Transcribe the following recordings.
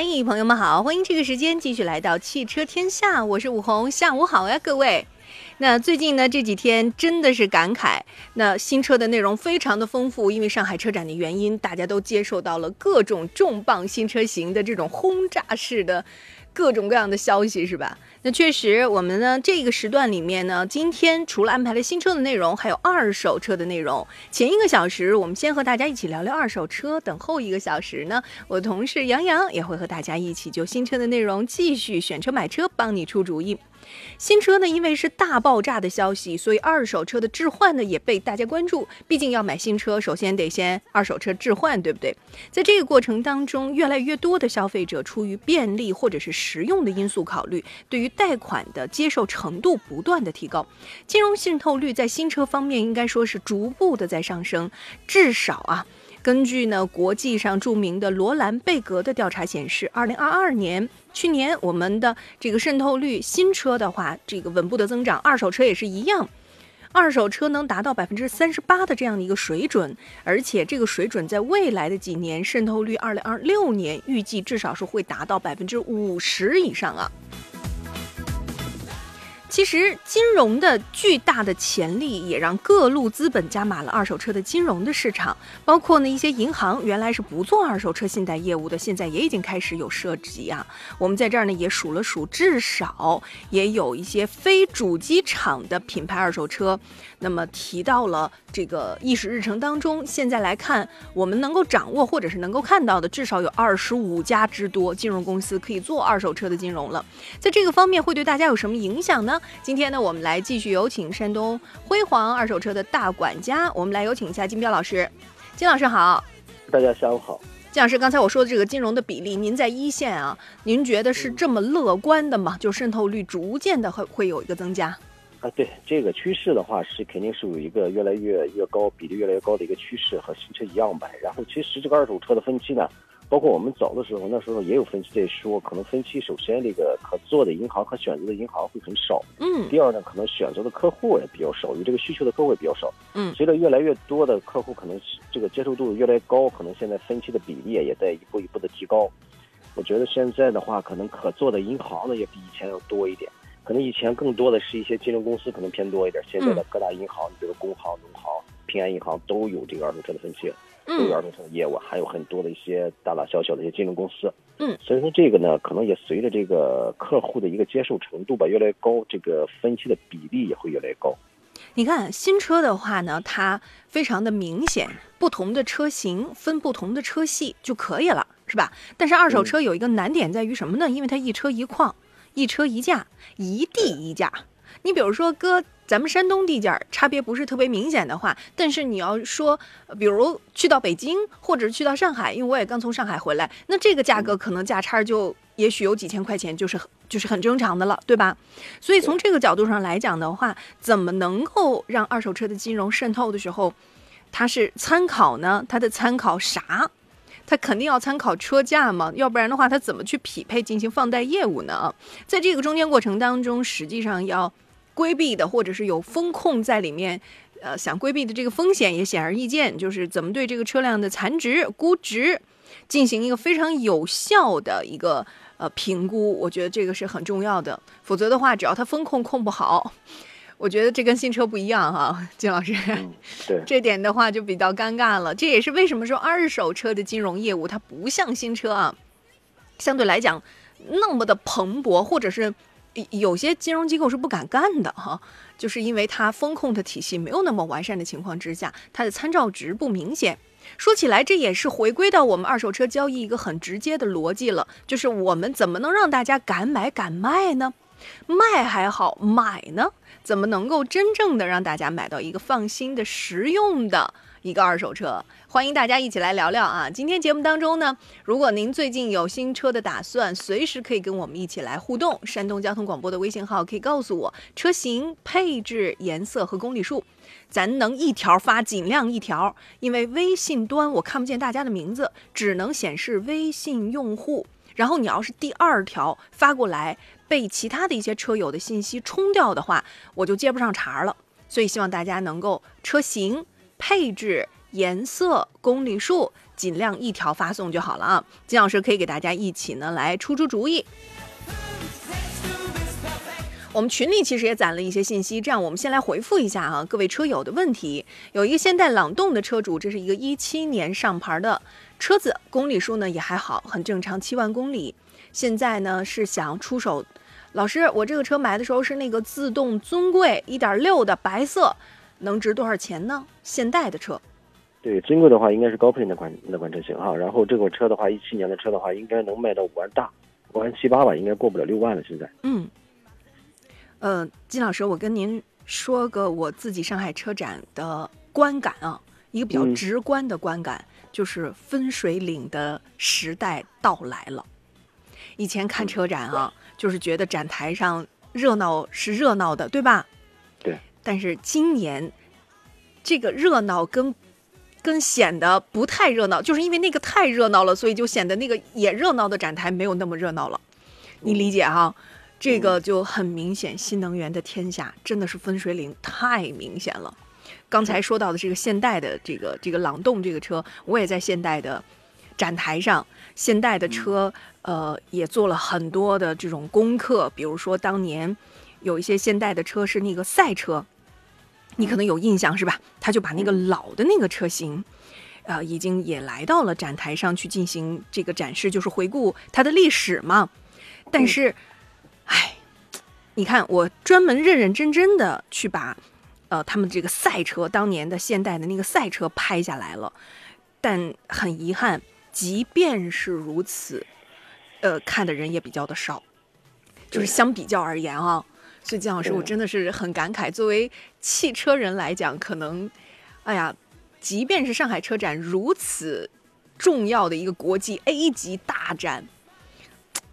嗨，朋友们好，欢迎这个时间继续来到汽车天下，我是武红，下午好呀，各位。那最近呢这几天真的是感慨，那新车的内容非常的丰富，因为上海车展的原因，大家都接受到了各种重磅新车型的这种轰炸式的各种各样的消息，是吧？那确实，我们呢这个时段里面呢，今天除了安排了新车的内容，还有二手车的内容。前一个小时，我们先和大家一起聊聊二手车，等后一个小时呢，我同事杨洋也会和大家一起就新车的内容继续选车买车，帮你出主意。新车呢，因为是大爆炸的消息，所以二手车的置换呢也被大家关注。毕竟要买新车，首先得先二手车置换，对不对？在这个过程当中，越来越多的消费者出于便利或者是实用的因素考虑，对于贷款的接受程度不断的提高，金融渗透率在新车方面应该说是逐步的在上升，至少啊。根据呢，国际上著名的罗兰贝格的调查显示，二零二二年去年我们的这个渗透率，新车的话这个稳步的增长，二手车也是一样，二手车能达到百分之三十八的这样的一个水准，而且这个水准在未来的几年渗透率，二零二六年预计至少是会达到百分之五十以上啊。其实，金融的巨大的潜力也让各路资本加码了二手车的金融的市场，包括呢一些银行原来是不做二手车信贷业务的，现在也已经开始有涉及啊。我们在这儿呢也数了数，至少也有一些非主机厂的品牌二手车，那么提到了这个议事日程当中。现在来看，我们能够掌握或者是能够看到的，至少有二十五家之多金融公司可以做二手车的金融了。在这个方面会对大家有什么影响呢？今天呢，我们来继续有请山东辉煌二手车的大管家，我们来有请一下金彪老师。金老师好，大家下午好。金老师，刚才我说的这个金融的比例，您在一线啊，您觉得是这么乐观的吗？就渗透率逐渐的会会有一个增加？啊，对这个趋势的话，是肯定是有一个越来越越高比例越来越高的一个趋势，和新车一样呗。然后其实这个二手车的分期呢。包括我们早的时候，那时候也有分期在说，可能分期首先这个可做的银行和选择的银行会很少，嗯。第二呢，可能选择的客户也比较少，有这个需求的客户也比较少，嗯。随着越来越多的客户可能这个接受度越来越高，可能现在分期的比例也在一步一步的提高。我觉得现在的话，可能可做的银行呢也比以前要多一点，可能以前更多的是一些金融公司可能偏多一点，现在的各大银行，你比如工行、农行、平安银行都有这个二手车的分期。都有二手车的业务，还有很多的一些大大小小的一些金融公司。嗯，所以说这个呢，可能也随着这个客户的一个接受程度吧越来越高，这个分期的比例也会越来越高。你看新车的话呢，它非常的明显，不同的车型分不同的车系就可以了，是吧？但是二手车有一个难点在于什么呢？因为它一车一况，一车一价，一地一价。你比如说搁。咱们山东地界儿差别不是特别明显的话，但是你要说，比如去到北京或者去到上海，因为我也刚从上海回来，那这个价格可能价差就也许有几千块钱，就是就是很正常的了，对吧？所以从这个角度上来讲的话，怎么能够让二手车的金融渗透的时候，它是参考呢？它的参考啥？它肯定要参考车价嘛，要不然的话，它怎么去匹配进行放贷业务呢？在这个中间过程当中，实际上要。规避的，或者是有风控在里面，呃，想规避的这个风险也显而易见，就是怎么对这个车辆的残值、估值进行一个非常有效的一个呃评估，我觉得这个是很重要的。否则的话，只要它风控控不好，我觉得这跟新车不一样哈，金老师，对这点的话就比较尴尬了。这也是为什么说二手车的金融业务它不像新车啊，相对来讲那么的蓬勃，或者是。有些金融机构是不敢干的哈，就是因为它风控的体系没有那么完善的情况之下，它的参照值不明显。说起来，这也是回归到我们二手车交易一个很直接的逻辑了，就是我们怎么能让大家敢买敢卖呢？卖还好，买呢，怎么能够真正的让大家买到一个放心的、实用的？一个二手车，欢迎大家一起来聊聊啊！今天节目当中呢，如果您最近有新车的打算，随时可以跟我们一起来互动。山东交通广播的微信号可以告诉我车型、配置、颜色和公里数，咱能一条发尽量一条，因为微信端我看不见大家的名字，只能显示微信用户。然后你要是第二条发过来被其他的一些车友的信息冲掉的话，我就接不上茬了。所以希望大家能够车型。配置、颜色、公里数，尽量一条发送就好了啊。金老师可以给大家一起呢来出出主意。我们群里其实也攒了一些信息，这样我们先来回复一下啊各位车友的问题。有一个现代朗动的车主，这是一个一七年上牌的车子，公里数呢也还好，很正常，七万公里。现在呢是想出手，老师，我这个车买的时候是那个自动尊贵一点六的白色，能值多少钱呢？现代的车，对，尊贵的话应该是高配那款那款车型哈。然后这款车的话，一七年的车的话，应该能卖到五万大，五万七八吧，应该过不了六万了。现在，嗯，呃，金老师，我跟您说个我自己上海车展的观感啊，一个比较嗯直观的观感，就是分水岭的时代到来了。以前看车展啊，就是觉得展台上热闹是热闹的，对吧？对。但是今年这个热闹跟跟显得不太热闹，就是因为那个太热闹了，所以就显得那个也热闹的展台没有那么热闹了。你理解哈？这个就很明显，新能源的天下真的是分水岭太明显了。刚才说到的这个现代的这个这个朗动这个车，我也在现代的展台上，现代的车呃也做了很多的这种功课，比如说当年有一些现代的车是那个赛车，你可能有印象是吧？他就把那个老的那个车型。呃，已经也来到了展台上去进行这个展示，就是回顾它的历史嘛。但是，唉，你看，我专门认认真真的去把，呃，他们这个赛车当年的现代的那个赛车拍下来了，但很遗憾，即便是如此，呃，看的人也比较的少，就是相比较而言啊。所以金老师，我真的是很感慨，作为汽车人来讲，可能，哎呀，即便是上海车展如此重要的一个国际 A 级大展。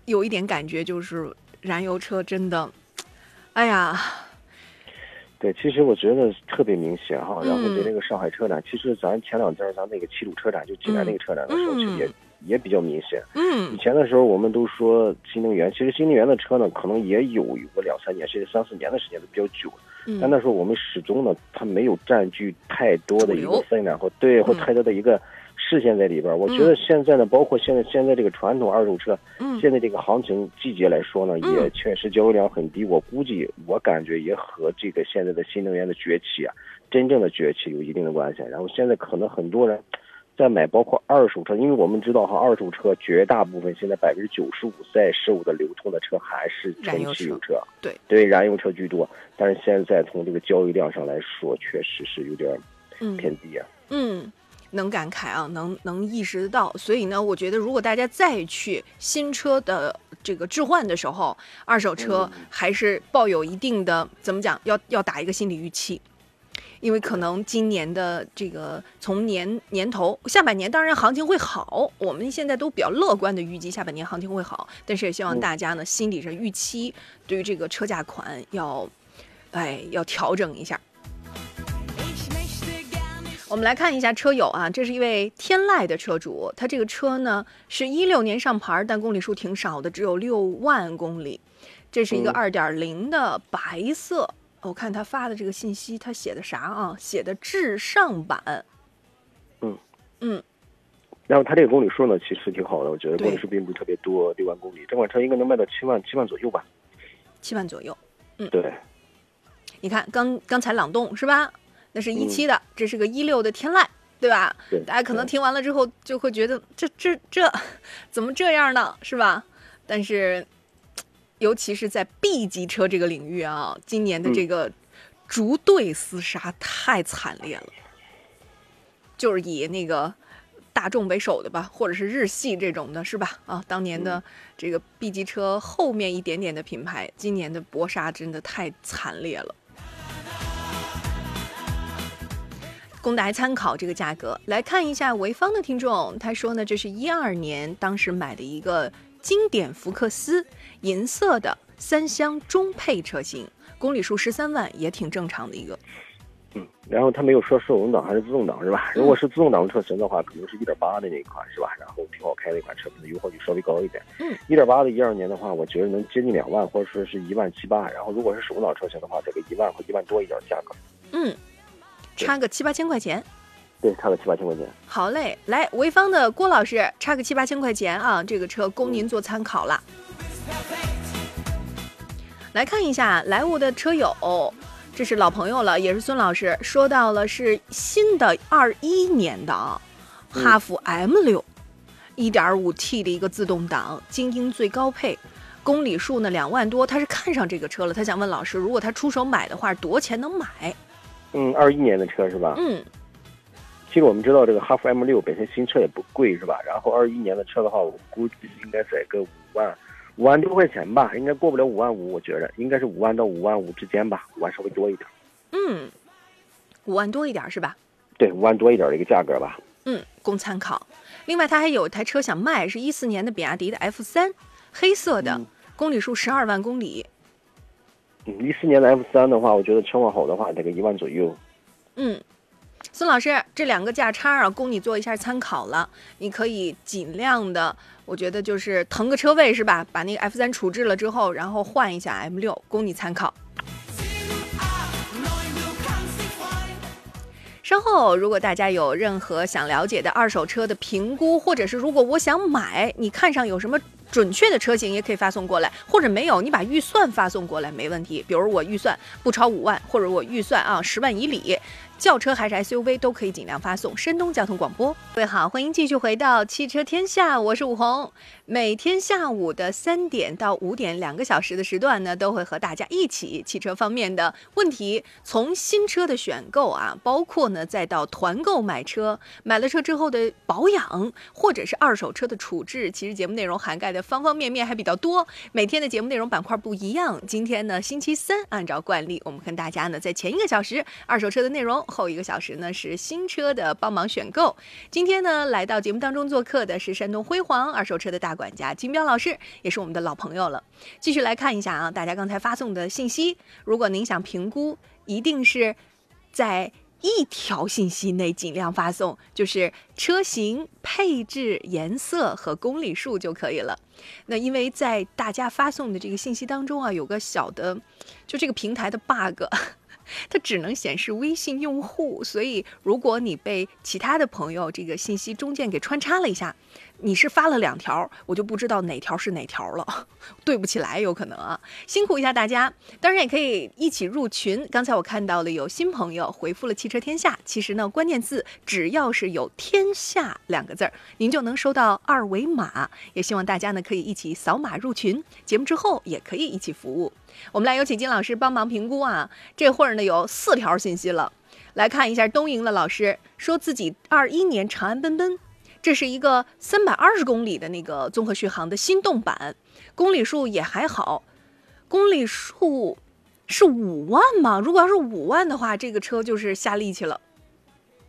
有一点感觉，就是燃油车真的，哎呀，对，其实我觉得特别明显哈。然后嗯对那个上海车展，其实咱前两天咱那个齐鲁车展，就济南那个车展的时候，嗯其实也也比较明显。嗯以嗯前的时候，我们都说新能源，其实新能源的车呢，可能也有有个两三年，甚至三四年的时间都比较久。但嗯那时候我们始终呢，它没有占据太多的一个分量或对或嗯太多的一个视线在里边儿。我觉得现在呢，包括现在现在这个传统二手车，嗯现在这个行情季节来说呢，嗯也确实交易量很低。我估计，我感觉也和这个现在的新能源的崛起啊，真正的崛起有一定的关系。然后现在可能很多人在买包括二手车，因为我们知道哈，二手车绝大部分现在百分之九十五在售的流通的车还是燃油车纯汽油车，对对，燃油车居多。但是现在从这个交易量上来说，确实是有点偏低啊。嗯，能感慨啊，能能意识得到。所以呢，我觉得如果大家再去新车的这个置换的时候，二手车还是抱有一定的怎么讲，要要打一个心理预期。因为可能今年的这个从年年头下半年，当然行情会好，我们现在都比较乐观的预计下半年行情会好，但是也希望嗯大家呢心理上预期对于这个车价款要，哎要调整一下。我们来看一下车友啊，这是一位天籁的车主，他这个车呢是一六年上牌，但公里数挺少的，只有六万公里。这是一个嗯二点零的白色，我看他发的这个信息，他写的啥啊？写的至上版。嗯嗯然后他这个公里数呢，其实挺好的，我觉得公里数并不是特别多，六万公里。这款车应该能卖到七万七万左右吧？七万左右。嗯对，你看刚刚才朗动是吧？那是一嗯七的，这是个一六的天籁，对吧？对，大家可能听完了之后就会觉得这这这怎么这样呢？是吧？但是，尤其是在 B 级车这个领域啊，今年的这个逐队厮杀太惨烈了，就是以那个大众为首的吧，或者是日系这种的，是吧？啊，当年的这个 B 级车后面一点点的品牌，今年的搏杀真的太惨烈了。供大家参考这个价格，来看一下潍坊的听众，他说呢，这是一二年当时买的一个经典福克斯银色的三厢中配车型，公里数十三万，也挺正常的一个。嗯，然后他没有说手动挡还是自动挡是吧？如果是自动挡车型的话，可能是一点八的那一款是吧？然后挺好开的一款车，可能油耗就稍微高一点。嗯，一点八的一二年的话，我觉得能接近两万，或者说是一万七八。然后如果是手动挡车型的话，这个一万或一万多一点价格。嗯，差个七八千块钱。对，差个七八千块钱。好嘞，来潍坊的郭老师，差个七八千块钱啊，这个车供您做参考了。来看一下莱芜的车友，这是老朋友了，也是孙老师说到了是新的二一年的啊，哈弗 M 六，一点五 T 的一个自动挡，精英最高配，公里数呢两万多，他是看上这个车了，他想问老师，如果他出手买的话，多钱能买？嗯，二一年的车是吧？嗯，其实我们知道这个哈弗 M 六本身新车也不贵是吧？然后二一年的车的话，我估计应该在个五万。五万多块钱吧，应该过不了五万五，我觉得应该是五万到五万五之间吧，五万稍微多一点。嗯，五万多一点是吧？对，五万多一点的一个价格吧。嗯，供参考。另外，他还有一台车想卖，是一四年的比亚迪的 F 三，黑色的，公里数十二万公里。一四年的 F 三的话，我觉得车况好的话，得个一万左右。嗯。孙老师，这两个价差啊，供你做一下参考了。你可以尽量的，我觉得就是腾个车位是吧？把那个 F 三处置了之后，然后换一下 M 六，供你参考。稍后，如果大家有任何想了解的二手车的评估，或者是如果我想买，你看上有什么准确的车型，也可以发送过来；或者没有，你把预算发送过来没问题。比如我预算不超五万，或者我预算啊十万以里。轿车还是 SUV 都可以尽量发送。山东交通广播，各位好，欢迎继续回到汽车天下，我是武红。每天下午的三点到五点两个小时的时段呢，都会和大家一起汽车方面的问题，从新车的选购啊，包括呢再到团购买车，买了车之后的保养，或者是二手车的处置，其实节目内容涵盖的方方面面还比较多。每天的节目内容板块不一样，今天呢星期三，按照惯例，我们跟大家呢在前一个小时二手车的内容。后一个小时呢是新车的帮忙选购。今天呢来到节目当中做客的是山东辉煌二手车的大管家金彪老师，也是我们的老朋友了。继续来看一下啊，大家刚才发送的信息，如果您想评估，一定是在一条信息内尽量发送，就是车型、配置、颜色和公里数就可以了。那因为在大家发送的这个信息当中啊，有个小的，就这个平台的 bug。它只能显示微信用户，所以如果你被其他的朋友这个信息中间给穿插了一下。你是发了两条，我就不知道哪条是哪条了，对不起来，有可能啊，辛苦一下大家。当然也可以一起入群。刚才我看到了有新朋友回复了“汽车天下”，其实呢，关键字只要是有“天下”两个字儿，您就能收到二维码。也希望大家呢可以一起扫码入群，节目之后也可以一起服务。我们来有请金老师帮忙评估啊。这会儿呢有四条信息了，来看一下东营的老师说自己二一年长安奔奔。这是一个三百二十公里的那个综合续航的心动版，公里数也还好，公里数是五万吗？如果要是五万的话，这个车就是下力气了。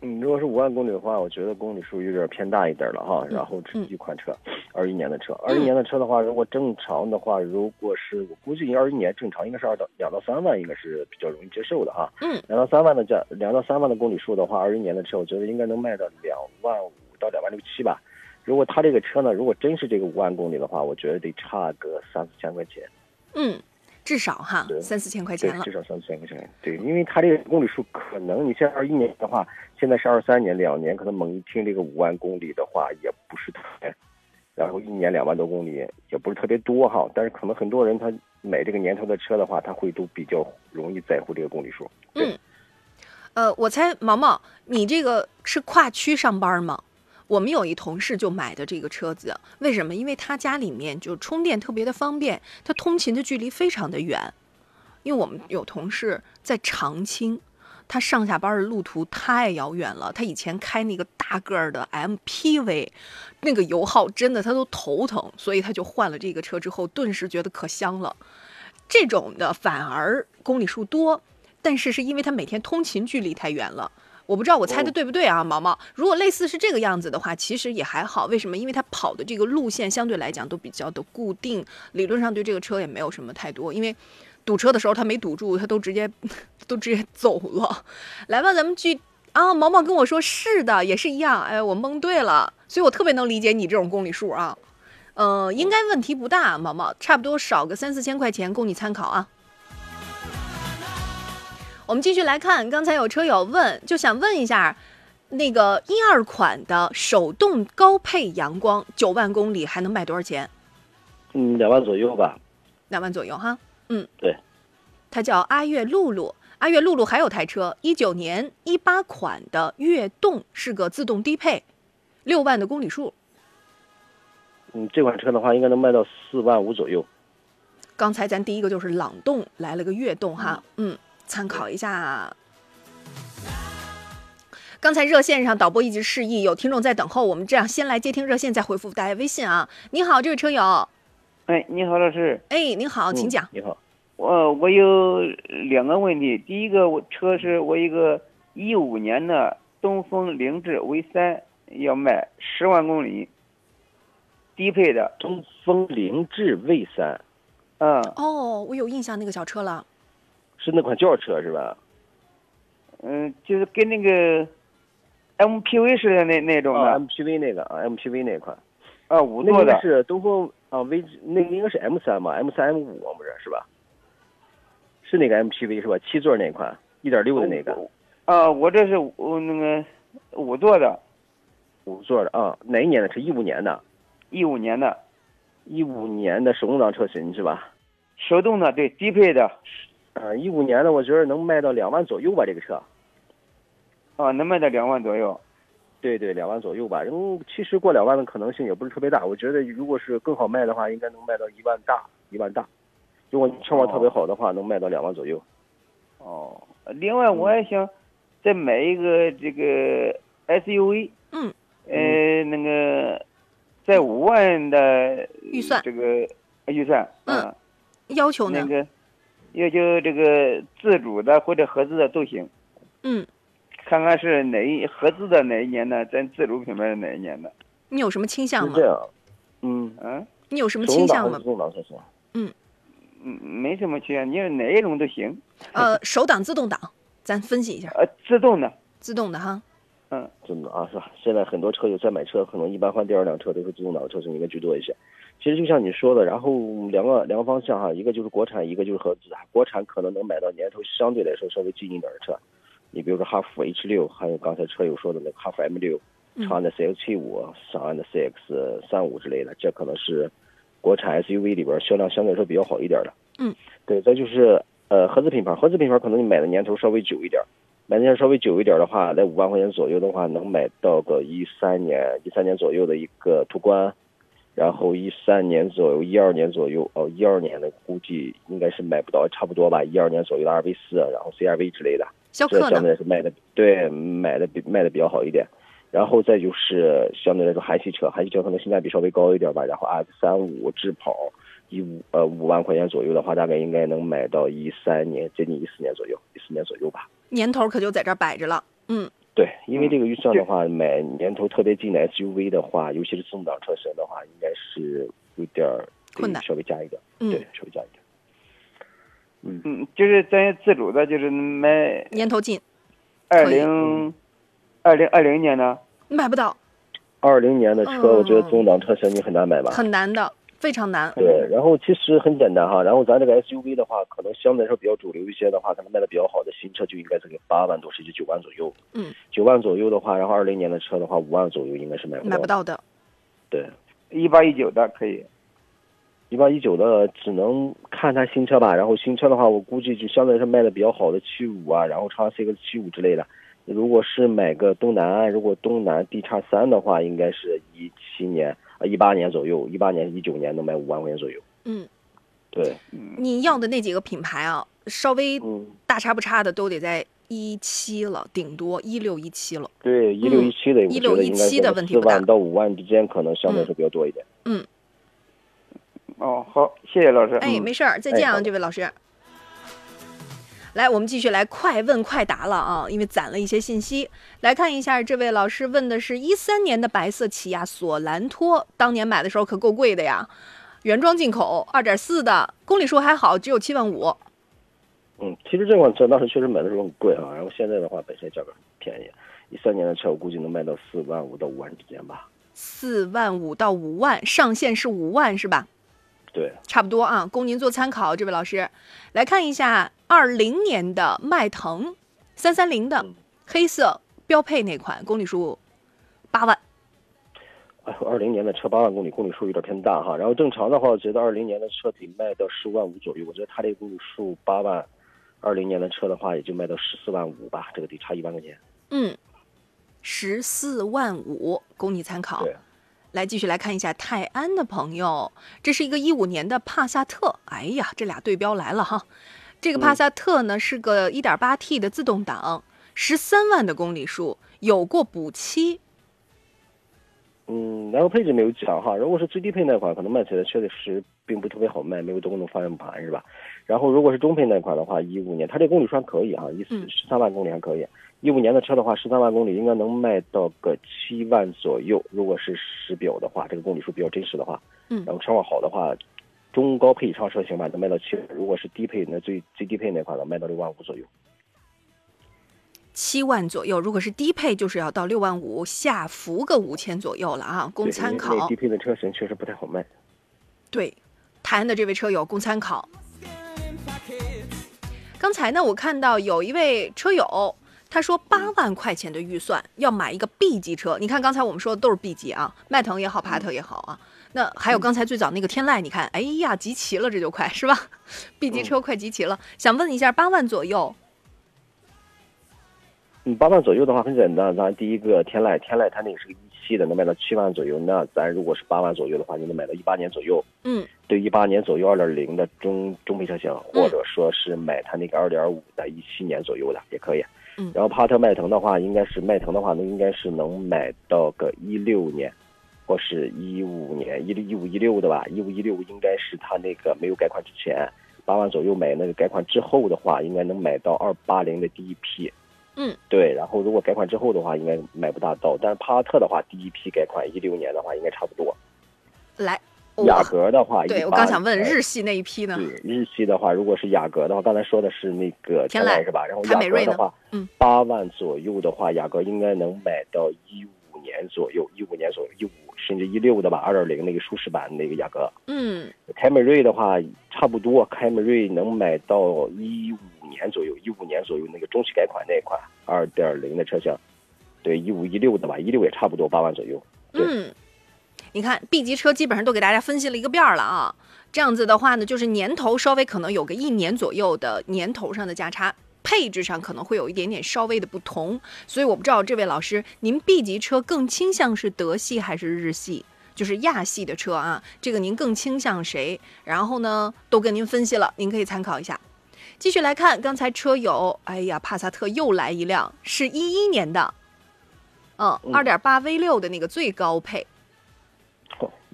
嗯，如果是五万公里的话，我觉得公里数有点偏大一点了哈。然后是一款车，二一年的车，二一年的车的话，如果正常的话，如果是我估计二一年正常应该是二到两到三万，应该是比较容易接受的哈。嗯，两到三万的价，两到三万的公里数的话，二一年的车，我觉得应该能卖到两万五。到两万六七吧，如果他这个车呢，如果真是这个五万公里的话，我觉得得差个三四千块钱。嗯，至少哈，三四千块钱了。至少三四千块钱。对，因为他这个公里数可能，你现在二一年的话，现在是二三年，两年可能猛一听这个五万公里的话，也不是特别，然后一年两万多公里也不是特别多哈。但是可能很多人他买这个年头的车的话，他会都比较容易在乎这个公里数。嗯，呃，我猜毛毛，你这个是跨区上班吗？我们有一同事就买的这个车子，为什么？因为他家里面就充电特别的方便，他通勤的距离非常的远。因为我们有同事在长青，他上下班的路途太遥远了。他以前开那个大个儿的 MPV，那个油耗真的他都头疼，所以他就换了这个车之后，顿时觉得可香了。这种的反而公里数多，但是是因为他每天通勤距离太远了。我不知道我猜的对不对啊，毛毛。如果类似是这个样子的话，其实也还好。为什么？因为它跑的这个路线相对来讲都比较的固定，理论上对这个车也没有什么太多。因为堵车的时候它没堵住，它都直接 都直接走了。来吧，咱们去啊。毛毛跟我说是的，也是一样。哎，我蒙对了，所以我特别能理解你这种公里数啊。呃，应该问题不大，毛毛差不多少个三四千块钱供你参考啊。我们继续来看，刚才有车友问，就想问一下，那个一二款的手动高配阳光，九万公里还能卖多少钱？嗯，两万左右吧。两万左右哈。嗯，对。它叫阿月露露，阿月露露还有台车，一九年一八款的悦动是个自动低配，六万的公里数。嗯，这款车的话应该能卖到四万五左右。刚才咱第一个就是朗动来了个悦动哈，嗯，参考一下。刚才热线上导播一直示意有听众在等候，我们这样先来接听热线，再回复大家微信啊。你好，这位车友。哎，你好，老师。哎，您好，请讲。你好，我我有两个问题。第一个，我车是我一个一五年的东风凌志 V 三，要卖十万公里，低配的。东风凌志 V 三。嗯。哦，我有印象那个小车了。是那款轿车是吧？嗯，就是跟那个。MPV 似的那那种的，MPV 那个啊，MPV 那款，啊五座的，是东风啊 V，那个应该是 M 三吧，M 三 M 五不是是吧？是那个 MPV 是吧？七座那款，一点六的那个。啊，我这是我那个五座的，五座的啊，哪一年的？车一五年的，一五年的，一五年的手动挡车型是吧？手动的，对，低配的。啊，一五年的，我觉得能卖到两万左右吧，这个车。啊，能卖到两万左右，对对，两万左右吧。因为其实过两万的可能性也不是特别大。我觉得如果是更好卖的话，应该能卖到一万大，一万大。如果你车况特别好的话，能卖到两万左右。哦，另外我还想再买一个这个 SUV。嗯。呃，那个在五万的预算，这个预算，嗯，要求呢？那个要求这个自主的或者合资的都行。嗯。看看是哪一合资的哪一年的，咱自主品牌的哪一年的？你有什么倾向吗？这样，嗯嗯，你有什么倾向吗？自动挡车型。嗯嗯，没什么倾向，你是哪一种都行。呃，手挡、自动挡，咱分析一下。呃，自动的。自动的哈。嗯，自动啊，是吧？现在很多车友在买车，可能一般换第二辆车都是自动挡车型应该居多一些。其实就像你说的，然后两个两个方向哈，一个就是国产，一个就是合资。国产可能能买到年头相对来说稍微近一点的车。你比如说哈弗 H 六，还有刚才车友说的那个哈弗 M 六，长安的 CX 七五，长安的 CX 三五之类的，这可能是国产 SUV 里边销量相对来说比较好一点的。嗯，对，再就是呃合资品牌，合资品牌可能你买的年头稍微久一点，买的年头稍微久一点的话，在五万块钱左右的话，能买到个一三年、一三年左右的一个途观，然后一三年左右、一二年左右，哦，一二年的估计应该是买不到，差不多吧，一二年左右的 RV 四，然后 CRV 之类的。这相对来说卖的对，买的比卖的比较好一点，然后再就是相对来说韩系车，韩系车可能性价比稍微高一点吧。然后 X 三五智跑一五呃五万块钱左右的话，大概应该能买到一三年接近一四年左右，一四年左右吧。年头可就在这儿摆着了，嗯，对，因为这个预算的话，买年头特别近的 SUV 的话，尤其是自动挡车型的话，应该是有点困难，稍微加一点，嗯，对，稍微加一点。嗯，就是咱自主的，就是买年头近，二零二零二零年的买不到。二零年的车，我觉得自动挡车型你很难买吧？很难的，非常难。对，然后其实很简单哈，然后咱这个 SUV 的话，可能相对来说比较主流一些的话，可能卖的比较好的新车就应该是个八万多，甚至九万左右。嗯，九万左右的话，然后二零年的车的话，五万左右应该是买不买不到的。对，一八一九的可以。一八一九的只能看它新车吧，然后新车的话，我估计就相对来说卖的比较好的七五啊，然后长安 CX 七五之类的。如果是买个东南，如果东南 D 叉三的话，应该是一七年啊一八年左右，一八年一九年能卖五万块钱左右。嗯，对。你要的那几个品牌啊，稍微大差不差的都得在一七了，顶多一六一七了。对，一六一七的，一六一七的问题四万到五万之间可能相对来说比较多一点。嗯。哦，好，谢谢老师。哎，没事儿，再见啊，这位老师。来，我们继续来快问快答了啊，因为攒了一些信息。来看一下，这位老师问的是一三年的白色起亚索兰托，当年买的时候可够贵的呀，原装进口，二点四的，公里数还好，只有七万五。嗯，其实这款车当时确实买的时候很贵啊，然后现在的话本身价格很便宜，一三年的车我估计能卖到四万五到五万之间吧。四万五到五万，上限是五万是吧？对，差不多啊，供您做参考。这位老师，来看一下二零年的迈腾，三三零的黑色标配那款，公里数八万。哎，二零年的车八万公里，公里数有点偏大哈。然后正常的话，我觉得二零年的车得卖到十五万五左右。我觉得它这个公里数八万，二零年的车的话也就卖到十四万五吧，这个得差一万块钱。嗯，十四万五，供你参考。对。来继续来看一下泰安的朋友，这是一个一五年的帕萨特。哎呀，这俩对标来了哈。这个帕萨特呢是个 1.8T 的自动挡，十三万的公里数，有过补漆。嗯，然后配置没有讲哈。如果是最低配那款，可能卖起来确实并不特别好卖，没有多功能方向盘是吧？然后如果是中配那款的话，一五年它这公里数还可以哈，一十三万公里还可以。一五年的车的话，十三万公里应该能卖到个七万左右。如果是实表的话，这个公里数比较真实的话，嗯，然后车况好的话，中高配以上车型吧，能卖到七万。如果是低配，那最最低配那款能卖到六万五左右。七万左右，如果是低配，就是要到六万五，下浮个五千左右了啊，供参考。低配的车型确实不太好卖。对，泰安的这位车友供参考。刚才呢，我看到有一位车友，他说八万块钱的预算要买一个 B 级车。你看刚才我们说的都是 B 级啊，迈腾也好，帕萨特也好啊。那还有刚才最早那个天籁，你看，哎呀，集齐了，这就快是吧？B 级车快集齐了，想问一下，八万左右。嗯，八万左右的话很简单，咱第一个天籁，天籁它那个是个一七的，能卖到七万左右。那咱如果是八万左右的话，你能买到一八年左右。嗯，对，一八年左右二点零的中中配车型，或者说是买它那个二点五的，一七年左右的也可以。嗯，然后帕特迈腾的话，应该是迈腾的话，那应该是能买到个一六年，或是一五年，一六一五一六的吧，一五一六应该是它那个没有改款之前，八万左右买那个改款之后的话，应该能买到二八零的第一批。嗯，对，然后如果改款之后的话，应该买不大到。但是帕萨特的话，第一批改款一六年的话，应该差不多。来，雅阁的话，对我刚想问日系那一批呢？对，日系的话，如果是雅阁的话，刚才说的是那个天籁是吧？然后雅阁的话，嗯，八万左右的话，雅阁应该能买到一五年左右，一五年左右，一五甚至一六的吧，二点零那个舒适版那个雅阁。嗯，凯美瑞的话，差不多，凯美瑞能买到一五。年左右，一五年左右那个中期改款那款二点零的车型，对，一五一六的吧，一六也差不多八万左右。嗯，你看 B 级车基本上都给大家分析了一个遍了啊。这样子的话呢，就是年头稍微可能有个一年左右的年头上的价差，配置上可能会有一点点稍微的不同。所以我不知道这位老师，您 B 级车更倾向是德系还是日系？就是亚系的车啊，这个您更倾向谁？然后呢，都跟您分析了，您可以参考一下。继续来看，刚才车友，哎呀，帕萨特又来一辆，是一一年的，嗯，二点八 V 六的那个最高配。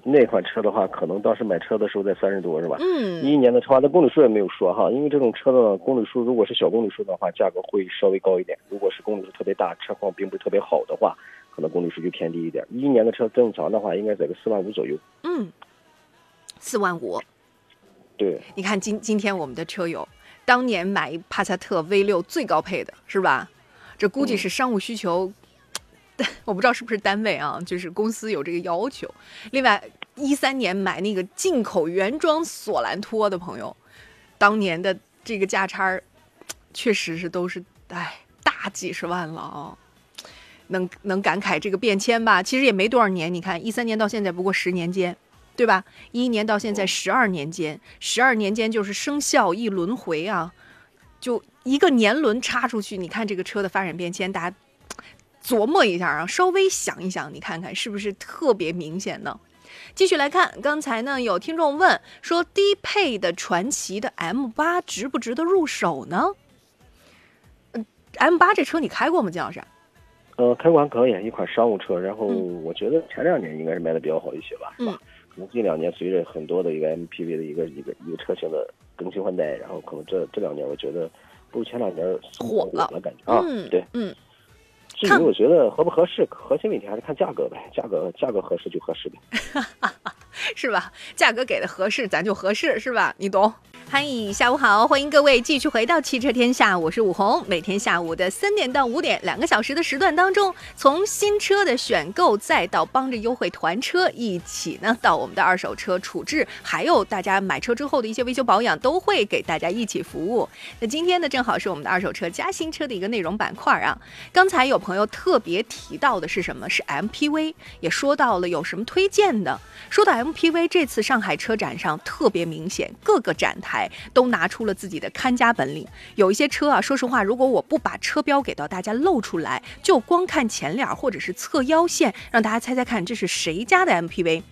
哦，那款车的话，可能当时买车的时候在三十多，是吧？嗯。一一年的车，那公里数也没有说哈，因为这种车的公里数，如果是小公里数的话，价格会稍微高一点；如果是公里数特别大，车况并不是特别好的话，可能公里数就偏低一点。一一年的车正常的话，应该在个四万五左右。嗯，四万五。对。你看今今天我们的车友。当年买帕萨特 V 六最高配的是吧？这估计是商务需求，我不知道是不是单位啊，就是公司有这个要求。另外，一三年买那个进口原装索兰托的朋友，当年的这个价差，确实是都是哎大几十万了啊！能能感慨这个变迁吧？其实也没多少年，你看一三年到现在不过十年间。对吧？一一年到现在十二年间，十二年间就是生肖一轮回啊，就一个年轮插出去，你看这个车的发展变迁，大家琢磨一下啊，稍微想一想，你看看是不是特别明显呢？继续来看，刚才呢有听众问说，低配的传奇的 M 八值不值得入手呢？嗯，M 八这车你开过吗，金老师？呃，开过还可以，一款商务车，然后我觉得前两年应该是卖的比较好一些吧，是吧？可能近两年随着很多的一个 MPV 的一个一个一个车型的更新换代，然后可能这这两年我觉得不如前两年火了感觉啊，对，嗯。至于我觉得合不合适，核心问题还是看价格呗，价格价格合适就合适呗，是吧？价格给的合适，咱就合适，是吧？你懂。嗨，下午好，欢迎各位继续回到汽车天下，我是武红。每天下午的三点到五点，两个小时的时段当中，从新车的选购，再到帮着优惠团车，一起呢到我们的二手车处置，还有大家买车之后的一些维修保养，都会给大家一起服务。那今天呢，正好是我们的二手车加新车的一个内容板块啊。刚才有朋友特别提到的是什么？是 MPV，也说到了有什么推荐的。说到 MPV，这次上海车展上特别明显，各个展台。都拿出了自己的看家本领。有一些车啊，说实话，如果我不把车标给到大家露出来，就光看前脸或者是侧腰线，让大家猜猜看这是谁家的 MPV。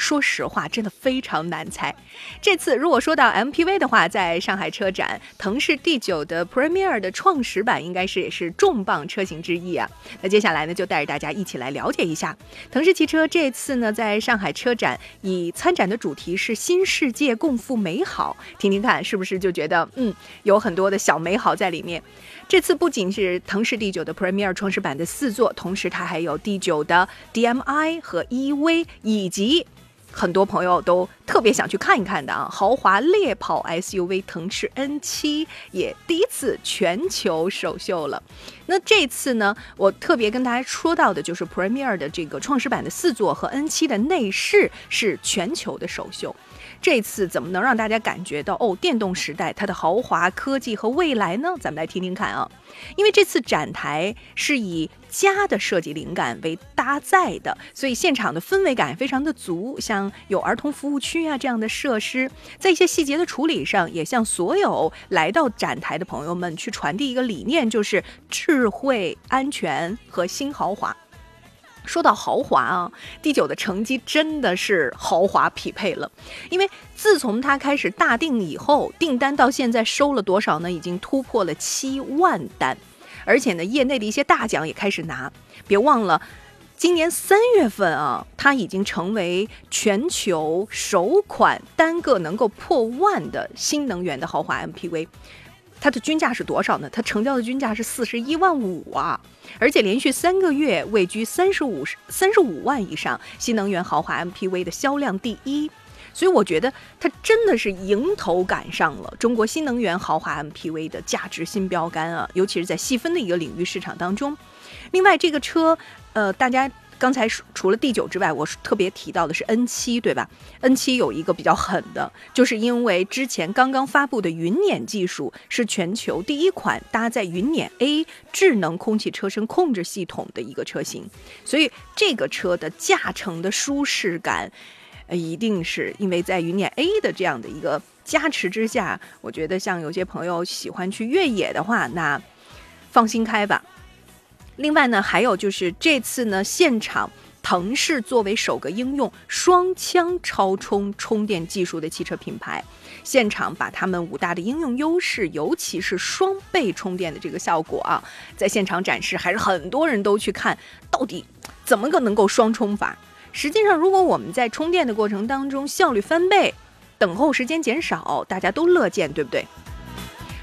说实话，真的非常难猜。这次如果说到 MPV 的话，在上海车展，腾势 D9 的 Premier 的创始版应该是也是重磅车型之一啊。那接下来呢，就带着大家一起来了解一下腾势汽车这次呢，在上海车展以参展的主题是“新世界共赴美好”，听听看是不是就觉得嗯，有很多的小美好在里面。这次不仅是腾势 D9 的 Premier 创始版的四座，同时它还有 D9 的 DMI 和 EV 以及。很多朋友都特别想去看一看的啊，豪华猎跑 SUV 腾势 N7 也第一次全球首秀了。那这次呢，我特别跟大家说到的就是 Premier 的这个创始版的四座和 N7 的内饰是全球的首秀。这次怎么能让大家感觉到哦，电动时代它的豪华科技和未来呢？咱们来听听看啊。因为这次展台是以家的设计灵感为搭载的，所以现场的氛围感非常的足。像有儿童服务区啊这样的设施，在一些细节的处理上，也向所有来到展台的朋友们去传递一个理念，就是智慧、安全和新豪华。说到豪华啊，第九的成绩真的是豪华匹配了。因为自从它开始大定以后，订单到现在收了多少呢？已经突破了七万单，而且呢，业内的一些大奖也开始拿。别忘了，今年三月份啊，它已经成为全球首款单个能够破万的新能源的豪华 MPV。它的均价是多少呢？它成交的均价是四十一万五啊，而且连续三个月位居三十五三十五万以上新能源豪华 MPV 的销量第一，所以我觉得它真的是迎头赶上了中国新能源豪华 MPV 的价值新标杆啊，尤其是在细分的一个领域市场当中。另外，这个车，呃，大家。刚才除了 D 九之外，我特别提到的是 N 七，对吧？N 七有一个比较狠的，就是因为之前刚刚发布的云辇技术是全球第一款搭载云辇 A 智能空气车身控制系统的一个车型，所以这个车的驾乘的舒适感，呃，一定是因为在云辇 A 的这样的一个加持之下，我觉得像有些朋友喜欢去越野的话，那放心开吧。另外呢，还有就是这次呢，现场腾势作为首个应用双枪超充充电技术的汽车品牌，现场把他们五大的应用优势，尤其是双倍充电的这个效果啊，在现场展示，还是很多人都去看到底怎么个能够双充法。实际上，如果我们在充电的过程当中效率翻倍，等候时间减少，大家都乐见，对不对？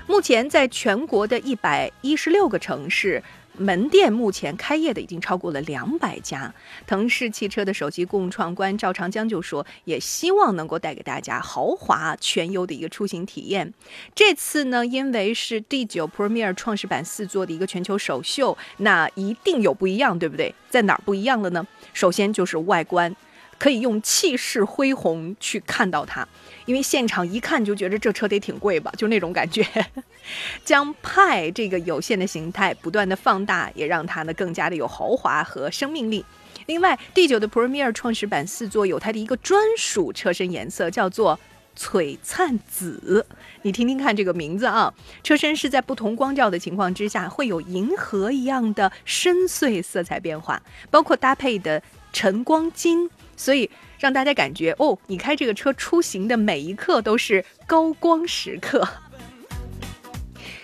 目前在全国的一百一十六个城市。门店目前开业的已经超过了两百家。腾势汽车的首席共创官赵长江就说，也希望能够带给大家豪华全优的一个出行体验。这次呢，因为是第九 Premier 创始版四座的一个全球首秀，那一定有不一样，对不对？在哪儿不一样了呢？首先就是外观。可以用气势恢宏去看到它，因为现场一看就觉得这车得挺贵吧，就那种感觉。将派这个有限的形态不断的放大，也让它呢更加的有豪华和生命力。另外，第九的 Premier 创始版四座有它的一个专属车身颜色，叫做璀璨紫。你听听看这个名字啊，车身是在不同光照的情况之下，会有银河一样的深邃色彩变化，包括搭配的晨光金。所以让大家感觉哦，你开这个车出行的每一刻都是高光时刻。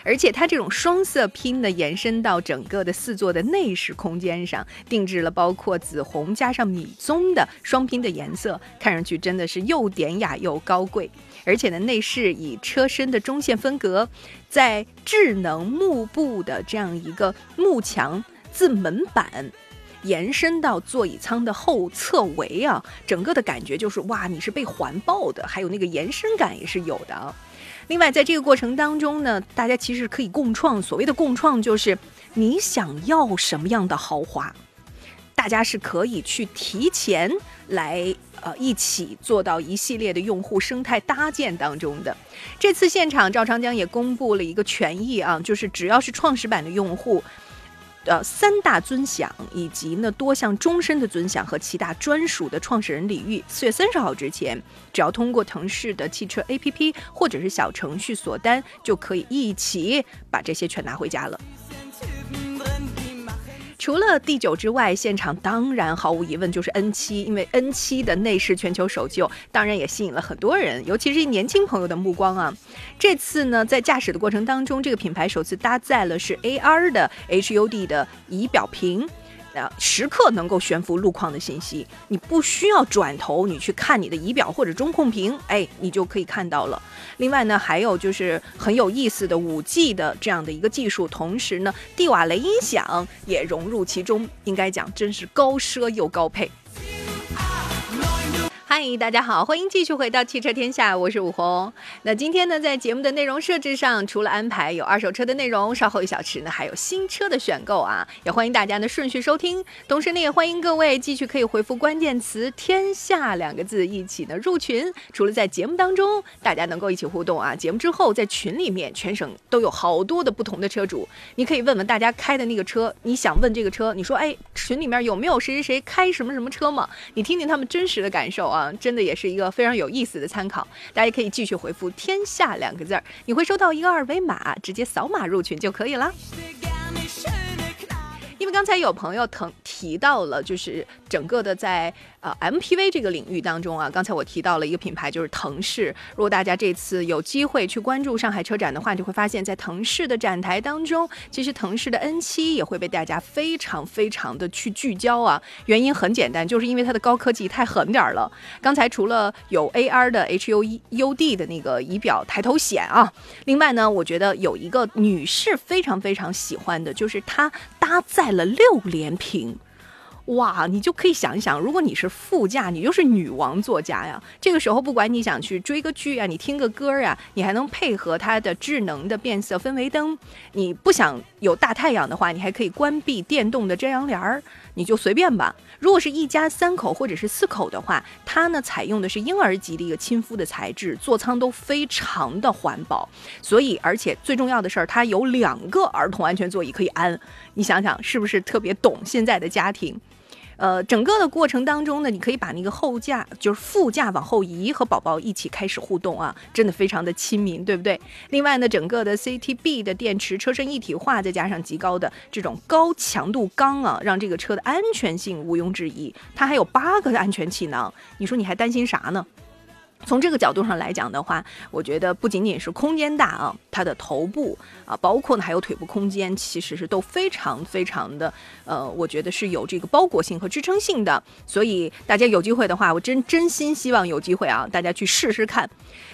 而且它这种双色拼呢，延伸到整个的四座的内饰空间上，定制了包括紫红加上米棕的双拼的颜色，看上去真的是又典雅又高贵。而且呢，内饰以车身的中线分隔，在智能幕布的这样一个幕墙自门板。延伸到座椅舱的后侧围啊，整个的感觉就是哇，你是被环抱的，还有那个延伸感也是有的。另外，在这个过程当中呢，大家其实可以共创。所谓的共创，就是你想要什么样的豪华，大家是可以去提前来呃一起做到一系列的用户生态搭建当中的。这次现场，赵长江也公布了一个权益啊，就是只要是创始版的用户。呃，三大尊享以及呢多项终身的尊享和七大专属的创始人礼遇，四月三十号之前，只要通过腾势的汽车 APP 或者是小程序锁单，就可以一起把这些全拿回家了。除了 D 九之外，现场当然毫无疑问就是 N 七，因为 N 七的内饰全球首秀，当然也吸引了很多人，尤其是年轻朋友的目光啊。这次呢，在驾驶的过程当中，这个品牌首次搭载了是 AR 的 HUD 的仪表屏。呃，时刻能够悬浮路况的信息，你不需要转头，你去看你的仪表或者中控屏，哎，你就可以看到了。另外呢，还有就是很有意思的五 G 的这样的一个技术，同时呢，蒂瓦雷音响也融入其中，应该讲真是高奢又高配。嗨，大家好，欢迎继续回到汽车天下，我是武红。那今天呢，在节目的内容设置上，除了安排有二手车的内容，稍后一小时呢还有新车的选购啊，也欢迎大家呢顺序收听。同时呢，也欢迎各位继续可以回复关键词“天下”两个字，一起呢入群。除了在节目当中大家能够一起互动啊，节目之后在群里面，全省都有好多的不同的车主，你可以问问大家开的那个车，你想问这个车，你说哎，群里面有没有谁谁谁开什么什么车吗？你听听他们真实的感受啊。真的也是一个非常有意思的参考，大家可以继续回复“天下”两个字儿，你会收到一个二维码，直接扫码入群就可以了。因为刚才有朋友腾提到了，就是整个的在呃 MPV 这个领域当中啊，刚才我提到了一个品牌，就是腾势。如果大家这次有机会去关注上海车展的话，就会发现，在腾势的展台当中，其实腾势的 N7 也会被大家非常非常的去聚焦啊。原因很简单，就是因为它的高科技太狠点儿了。刚才除了有 AR 的 HUD 的那个仪表抬头显啊，另外呢，我觉得有一个女士非常非常喜欢的，就是它搭载。了六连屏，哇！你就可以想一想，如果你是副驾，你就是女王座驾呀。这个时候，不管你想去追个剧啊，你听个歌啊，你还能配合它的智能的变色氛围灯。你不想有大太阳的话，你还可以关闭电动的遮阳帘儿。你就随便吧。如果是一家三口或者是四口的话，它呢采用的是婴儿级的一个亲肤的材质，座舱都非常的环保。所以，而且最重要的事儿，它有两个儿童安全座椅可以安。你想想，是不是特别懂现在的家庭？呃，整个的过程当中呢，你可以把那个后架，就是副驾往后移，和宝宝一起开始互动啊，真的非常的亲民，对不对？另外呢，整个的 CTB 的电池车身一体化，再加上极高的这种高强度钢啊，让这个车的安全性毋庸置疑。它还有八个安全气囊，你说你还担心啥呢？从这个角度上来讲的话，我觉得不仅仅是空间大啊，它的头部啊，包括呢还有腿部空间，其实是都非常非常的，呃，我觉得是有这个包裹性和支撑性的。所以大家有机会的话，我真真心希望有机会啊，大家去试试看。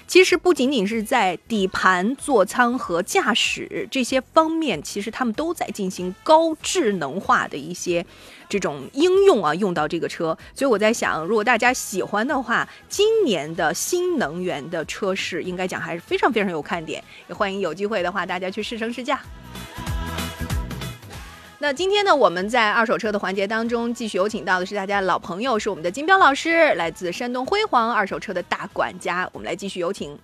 其实不仅仅是在底盘、座舱和驾驶这些方面，其实他们都在进行高智能化的一些。这种应用啊，用到这个车，所以我在想，如果大家喜欢的话，今年的新能源的车市应该讲还是非常非常有看点，也欢迎有机会的话大家去试乘试驾。那今天呢，我们在二手车的环节当中，继续有请到的是大家的老朋友，是我们的金彪老师，来自山东辉煌二手车的大管家，我们来继续有请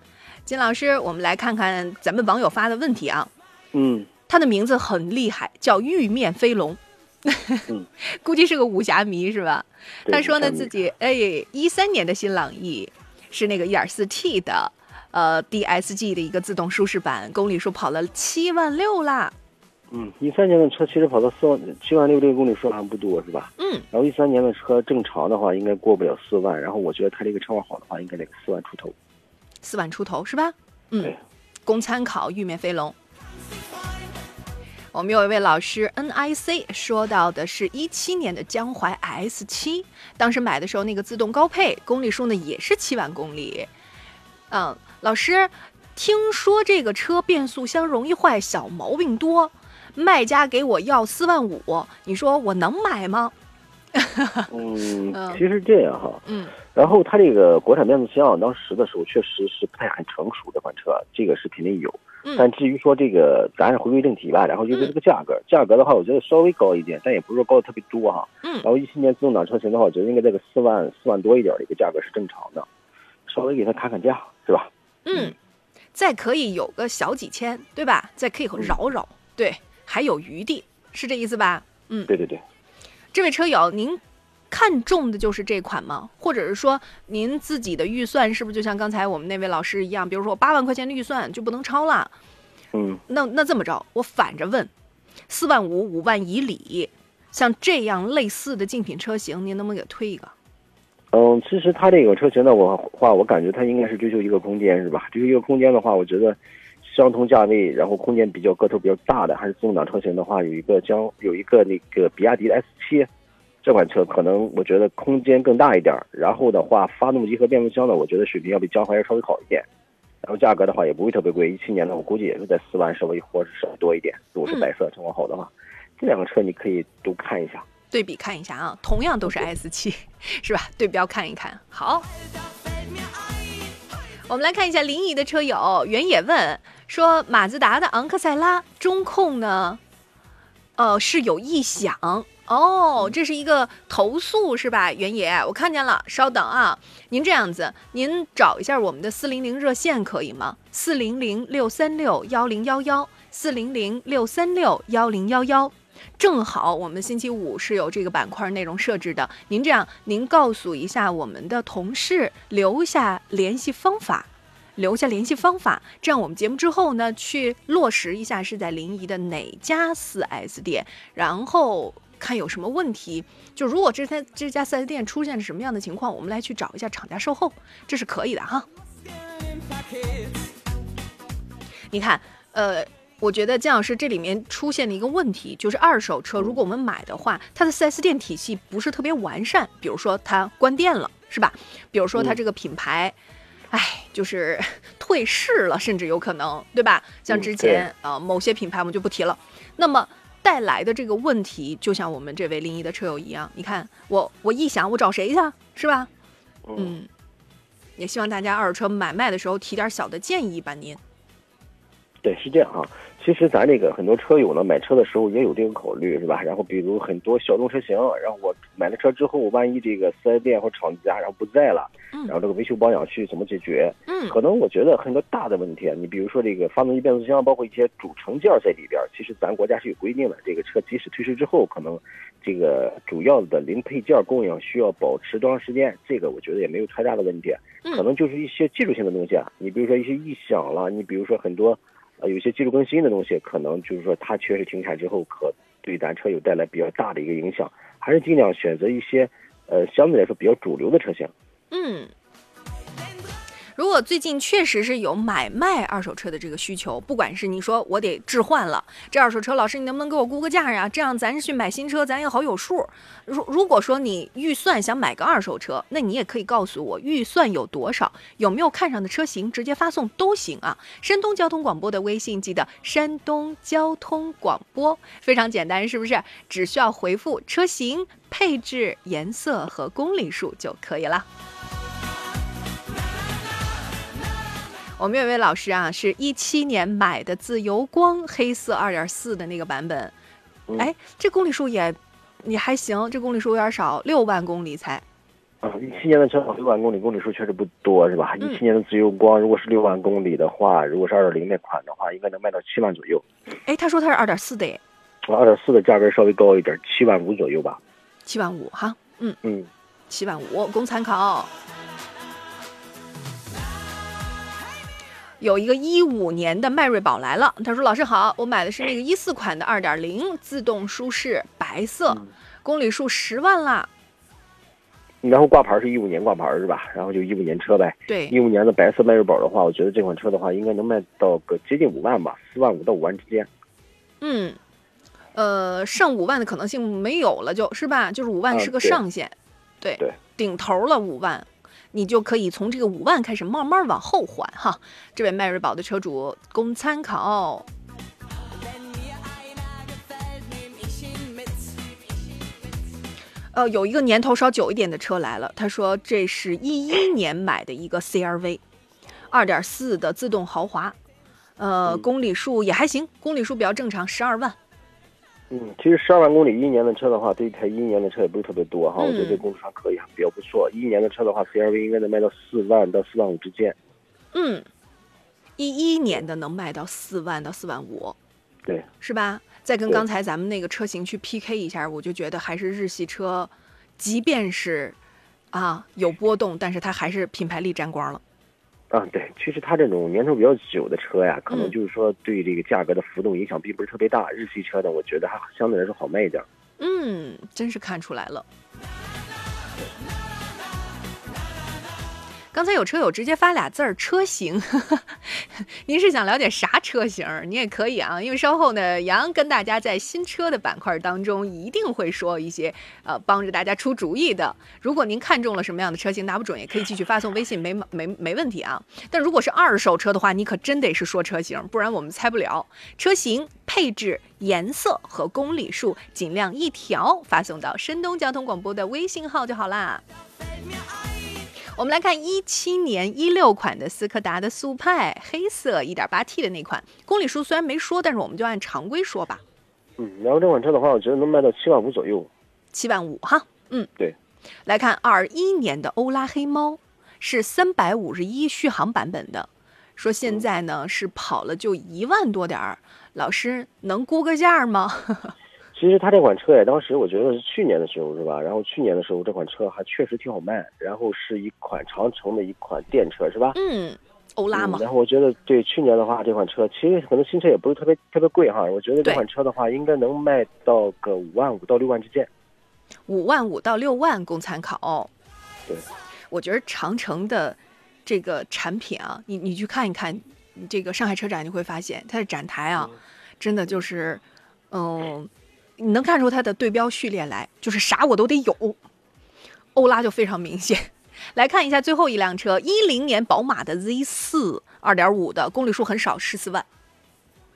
金老师，我们来看看咱们网友发的问题啊。嗯，他的名字很厉害，叫玉面飞龙。估计是个武侠迷是吧？他说呢自己哎，一三年的新朗逸是那个一点四 T 的，呃，DSG 的一个自动舒适版，公里数跑了七万六啦。嗯，一三年的车其实跑到四万七万六这个公里数还不多是吧？嗯。然后一三年的车正常的话应该过不了四万，然后我觉得它这个车况好的话应该得四万出头。四万出头是吧？嗯。供参考，玉面飞龙。我们有一位老师 N I C 说到的是一七年的江淮 S 七，当时买的时候那个自动高配，公里数呢也是七万公里。嗯，老师，听说这个车变速箱容易坏，小毛病多，卖家给我要四万五，你说我能买吗？嗯嗯，其实这样哈，嗯然后它这个国产变速箱当时的时候确实是不太很成熟这款车，这个是肯定有。但嗯至于说这个，咱还是回归正题吧。然后就是这个价格，价格的话，我觉得稍微高一点，但也不是说高的特别多哈。嗯然后一七年自动挡车型的话，我觉得应该在个四万四万多一点的一个价格是正常的，稍微给它砍砍价，是吧？嗯，再可以有个小几千，对吧？再可以饶饶，对，还有余地，是这意思吧？嗯，对对对。这位车友，您看中的就是这款吗？或者是说您自己的预算是不是就像刚才我们那位老师一样，比如说我八万块钱的预算就不能超了？嗯，那那这么着，我反着问，四万五、五万以里，像这样类似的竞品车型，您能不能给推一个？嗯，其实它这个车型的我话，我感觉它应该是追求一个空间，是吧？追求一个空间的话，我觉得相同价位，然后空间比较个头比较大的，还是自动挡车型的话，有一个将有一个那个比亚迪的 S 七这款车，可能我觉得空间更大一点儿。然后的话，发动机和变速箱呢，我觉得水平要比江淮要稍微好一点。然后价格的话也不会特别贵，一七年的我估计也是在四万稍微或者稍微多一点。如果是白色情况好的话，这两个车你可以都看一下。对比看一下啊，同样都是 S 七，是吧？对标看一看。好，我们来看一下临沂的车友原野问说，马自达的昂克赛拉中控呢，呃是有异响哦，这是一个投诉是吧？原野，我看见了，稍等啊，您这样子，您找一下我们的四零零热线可以吗？四零零六三六幺零幺幺，四零零六三六幺零幺幺。正好我们星期五是有这个板块内容设置的，您这样，您告诉一下我们的同事，留下联系方法，留下联系方法，这样我们节目之后呢，去落实一下是在临沂的哪家 4S 店，然后看有什么问题。就如果这家这家 4S 店出现了什么样的情况，我们来去找一下厂家售后，这是可以的哈。你看，呃。我觉得姜老师这里面出现了一个问题，就是二手车如果我们买的话，它的 4S 店体系不是特别完善，比如说它关店了，是吧？比如说它这个品牌，哎、就是 退市了，甚至有可能，对吧？像之前啊、呃、某些品牌我们就不提了。那么带来的这个问题，就像我们这位临沂的车友一样，你看我我一想，我找谁去，是吧？嗯，也希望大家二手车买卖的时候提点小的建议吧，您。对，是这样啊。其实咱这个很多车友呢，买车的时候也有这个考虑，是吧？然后比如很多小众车型，然后我买了车之后，万一这个四 S 店或厂家然后不在了，嗯然后这个维修保养去怎么解决？嗯可能我觉得很多大的问题，啊，你比如说这个发动机、变速箱，包括一些主成件在里边，其实咱国家是有规定的，这个车即使退市之后，可能这个主要的零配件供应需要保持多长时间，这个我觉得也没有太大的问题，可能就是一些技术性的东西啊，你比如说一些异响了，你比如说很多。呃，有些技术更新的东西，可能就是说它确实停产之后，可对咱车有带来比较大的一个影响，还是尽量选择一些呃相对来说比较主流的车型。嗯，如果最近确实是有买卖二手车的这个需求，不管是你说我得置换了这二手车，老师你能不能给我估个价呀？这样咱去买新车咱也好有数。如如果说你预算想买个二手车，那你也可以告诉我预算有多少，有没有看上的车型，直接发送都行啊。山东交通广播的微信记得山东交通广播，非常简单，是不是？只需要回复车型、配置、颜色和公里数就可以了。我们有位老师啊，是一七年买的自由光黑色二点四的那个版本，嗯哎，这公里数也也还行，这公里数有点少，六万公里才。啊，一七年的车六万公里，公里数确实不多，是吧？嗯一七年的自由光，如果是六万公里的话，如果是二点零那款的话，应该能卖到七万左右。哎，他说他是二点四的，哎，二点四的价格稍微高一点，七万五左右吧。七万五哈，嗯，嗯，七万五供参考。有一个一五年的迈锐宝来了，他说：“老师好，我买的是那个一四款的二点零自动舒适白色，公里数十万啦。然后挂牌是一五年挂牌是吧？然后就一五年车呗。对，一五年的白色迈锐宝的话，我觉得这款车的话，应该能卖到个接近五万吧，四万五到五万之间。嗯，呃，上五万的可能性没有了就，是吧？就是五万啊是个上限，对，对顶头了五万，你就可以从这个五万开始慢慢往后还哈。这位迈锐宝的车主供参考。呃，有一个年头稍久一点的车来了，他说这是一一年买的一个 CRV，二点四的自动豪华，呃，嗯公里数也还行，公里数比较正常，十二万。嗯，其实十二万公里一年的车的话，这一台一一年的车也不是特别多哈，嗯我觉得这公里数还可以，比较不错。一一年的车的话，CRV 应该能卖到四万到四万五之间。嗯，一一年的能卖到四万到四万五，对，是吧？再跟刚才咱们那个车型去 PK 一下，我就觉得还是日系车，即便是啊有波动，但是它还是品牌力沾光了。啊，对，其实它这种年头比较久的车呀，可能嗯就是说对这个价格的浮动影响并不是特别大。日系车呢，我觉得还相对来说好卖一点。嗯，真是看出来了。刚才有车友直接发俩字儿“车型”，您是想了解啥车型儿？你也可以啊，因为稍后呢，杨跟大家在新车的板块当中一定会说一些呃帮着大家出主意的。如果您看中了什么样的车型，拿不准也可以继续发送微信，没没没问题啊。但如果是二手车的话，你可真得是说车型，不然我们猜不了。车型、配置、颜色和公里数尽量一条发送到山东交通广播的微信号就好啦。我们来看一七年一六款的斯柯达的速派，黑色一点八 T 的那款，公里数虽然没说，但是我们就按常规说吧，嗯，然后这款车的话，我觉得能卖到七万五左右。七万五哈。嗯，对。来看二一年的欧拉黑猫，是三百五十一续航版本的，说现在呢是跑了就一万多点儿，老师能估个价吗？其实它这款车呀，当时我觉得是去年的时候是吧？然后去年的时候这款车还确实挺好卖，然后是一款长城的一款电车是吧？嗯，欧拉嘛嗯，然后我觉得对去年的话，这款车其实可能新车也不是特别特别贵哈，我觉得这款车的话应该能卖到个五万五到六万之间。五万五到六万供参考。对，我觉得长城的这个产品啊，你你去看一看，这个上海车展你会发现它的展台啊，真的就是，嗯，你能看出它的对标序列来，就是啥我都得有。欧拉就非常明显。来看一下最后一辆车，一零年宝马的 Z 四二点五的，公里数很少，十四万。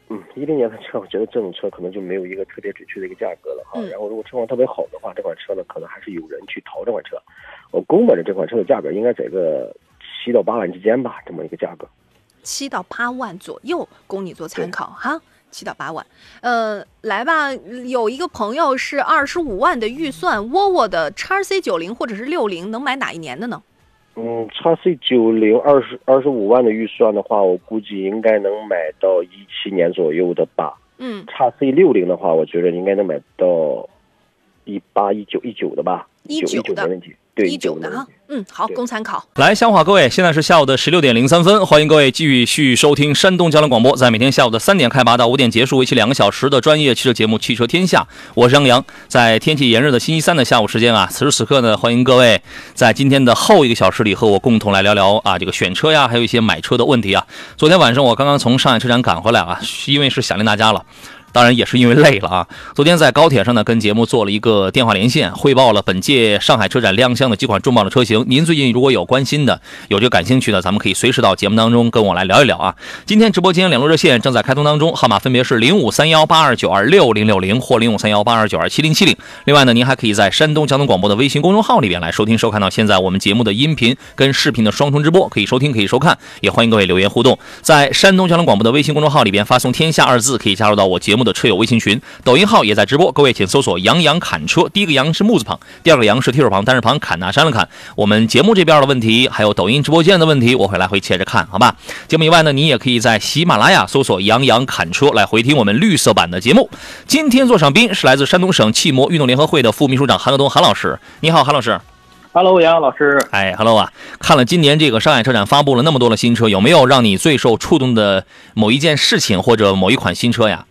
嗯，一零年的车，我觉得这种车可能就没有一个特别准确的一个价格了哈。嗯然后如果车况特别好的话，这款车呢，可能还是有人去淘这款车。我估摸着这款车的价格应该在个七到八万之间吧，这么一个价格。七到八万左右，供你做参考哈。七到八万，呃，来吧，有一个朋友是二十五万的预算，沃尔沃的叉 C 九零或者是六零，能买哪一年的呢？嗯，叉 C 九零二十二十五万的预算的话，我估计应该能买到一七年左右的吧。嗯，叉 C 六零的话，我觉得应该能买到一八一九一九的吧，一九19的九没问题，对一九的哈没问题。，嗯，好，供参考。来，相话各位，现在是下午的十六点零三分，欢迎各位继续收听山东交通广播，在每天下午的三点开拔到五点结束，为期两个小时的专业汽车节目《汽车天下》，我是杨洋。在天气炎热的星期三的下午时间啊，此时此刻呢，欢迎各位在今天的后一个小时里和我共同来聊聊啊这个选车呀，还有一些买车的问题啊。昨天晚上我刚刚从上海车展赶回来啊，因为是想念大家了。当然也是因为累了啊！昨天在高铁上呢，跟节目做了一个电话连线，汇报了本届上海车展亮相的几款重磅的车型。您最近如果有关心的、有这个感兴趣的，咱们可以随时到节目当中跟我来聊一聊啊！今天直播间两路热线正在开通当中，号码分别是零五三幺八二九二六零六零或零五三幺八二九二七零七零。另外呢，您还可以在山东交通广播的微信公众号里边来收听收看到现在我们节目的音频跟视频的双重直播，可以收听，可以收看，也欢迎各位留言互动。在山东交通广播的微信公众号里边发送“天下”二字，可以加入到我节目的车友微信群。抖音号也在直播，各位请搜索“杨洋砍车”，第一个“杨”是木字旁，第二个“杨”是提手旁，单人旁，砍哪山了砍。我们节目这边的问题，还有抖音直播间的问题，我会来回切着看，好吧？节目以外呢，你也可以在喜马拉雅搜索“杨洋砍车”来回听我们绿色版的节目。今天座上宾是来自山东省汽摩运动联合会的副秘书长韩克东韩老师，你好，韩老师。Hello，杨老师，哎，Hello 啊！看了今年这个上海车展发布了那么多的新车，有没有让你最受触动的某一件事情或者某一款新车呀？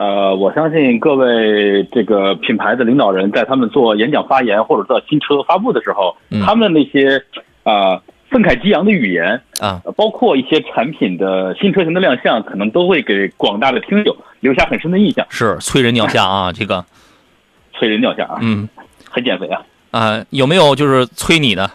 呃，我相信各位这个品牌的领导人在他们做演讲发言或者做新车发布的时候，嗯他们的那些啊、呃愤慨激昂的语言，啊，呃包括一些产品的新车型的亮相，可能都会给广大的听友留下很深的印象，是催人尿下啊！这个，催人尿下啊，嗯很减肥啊。啊、有没有就是催你的，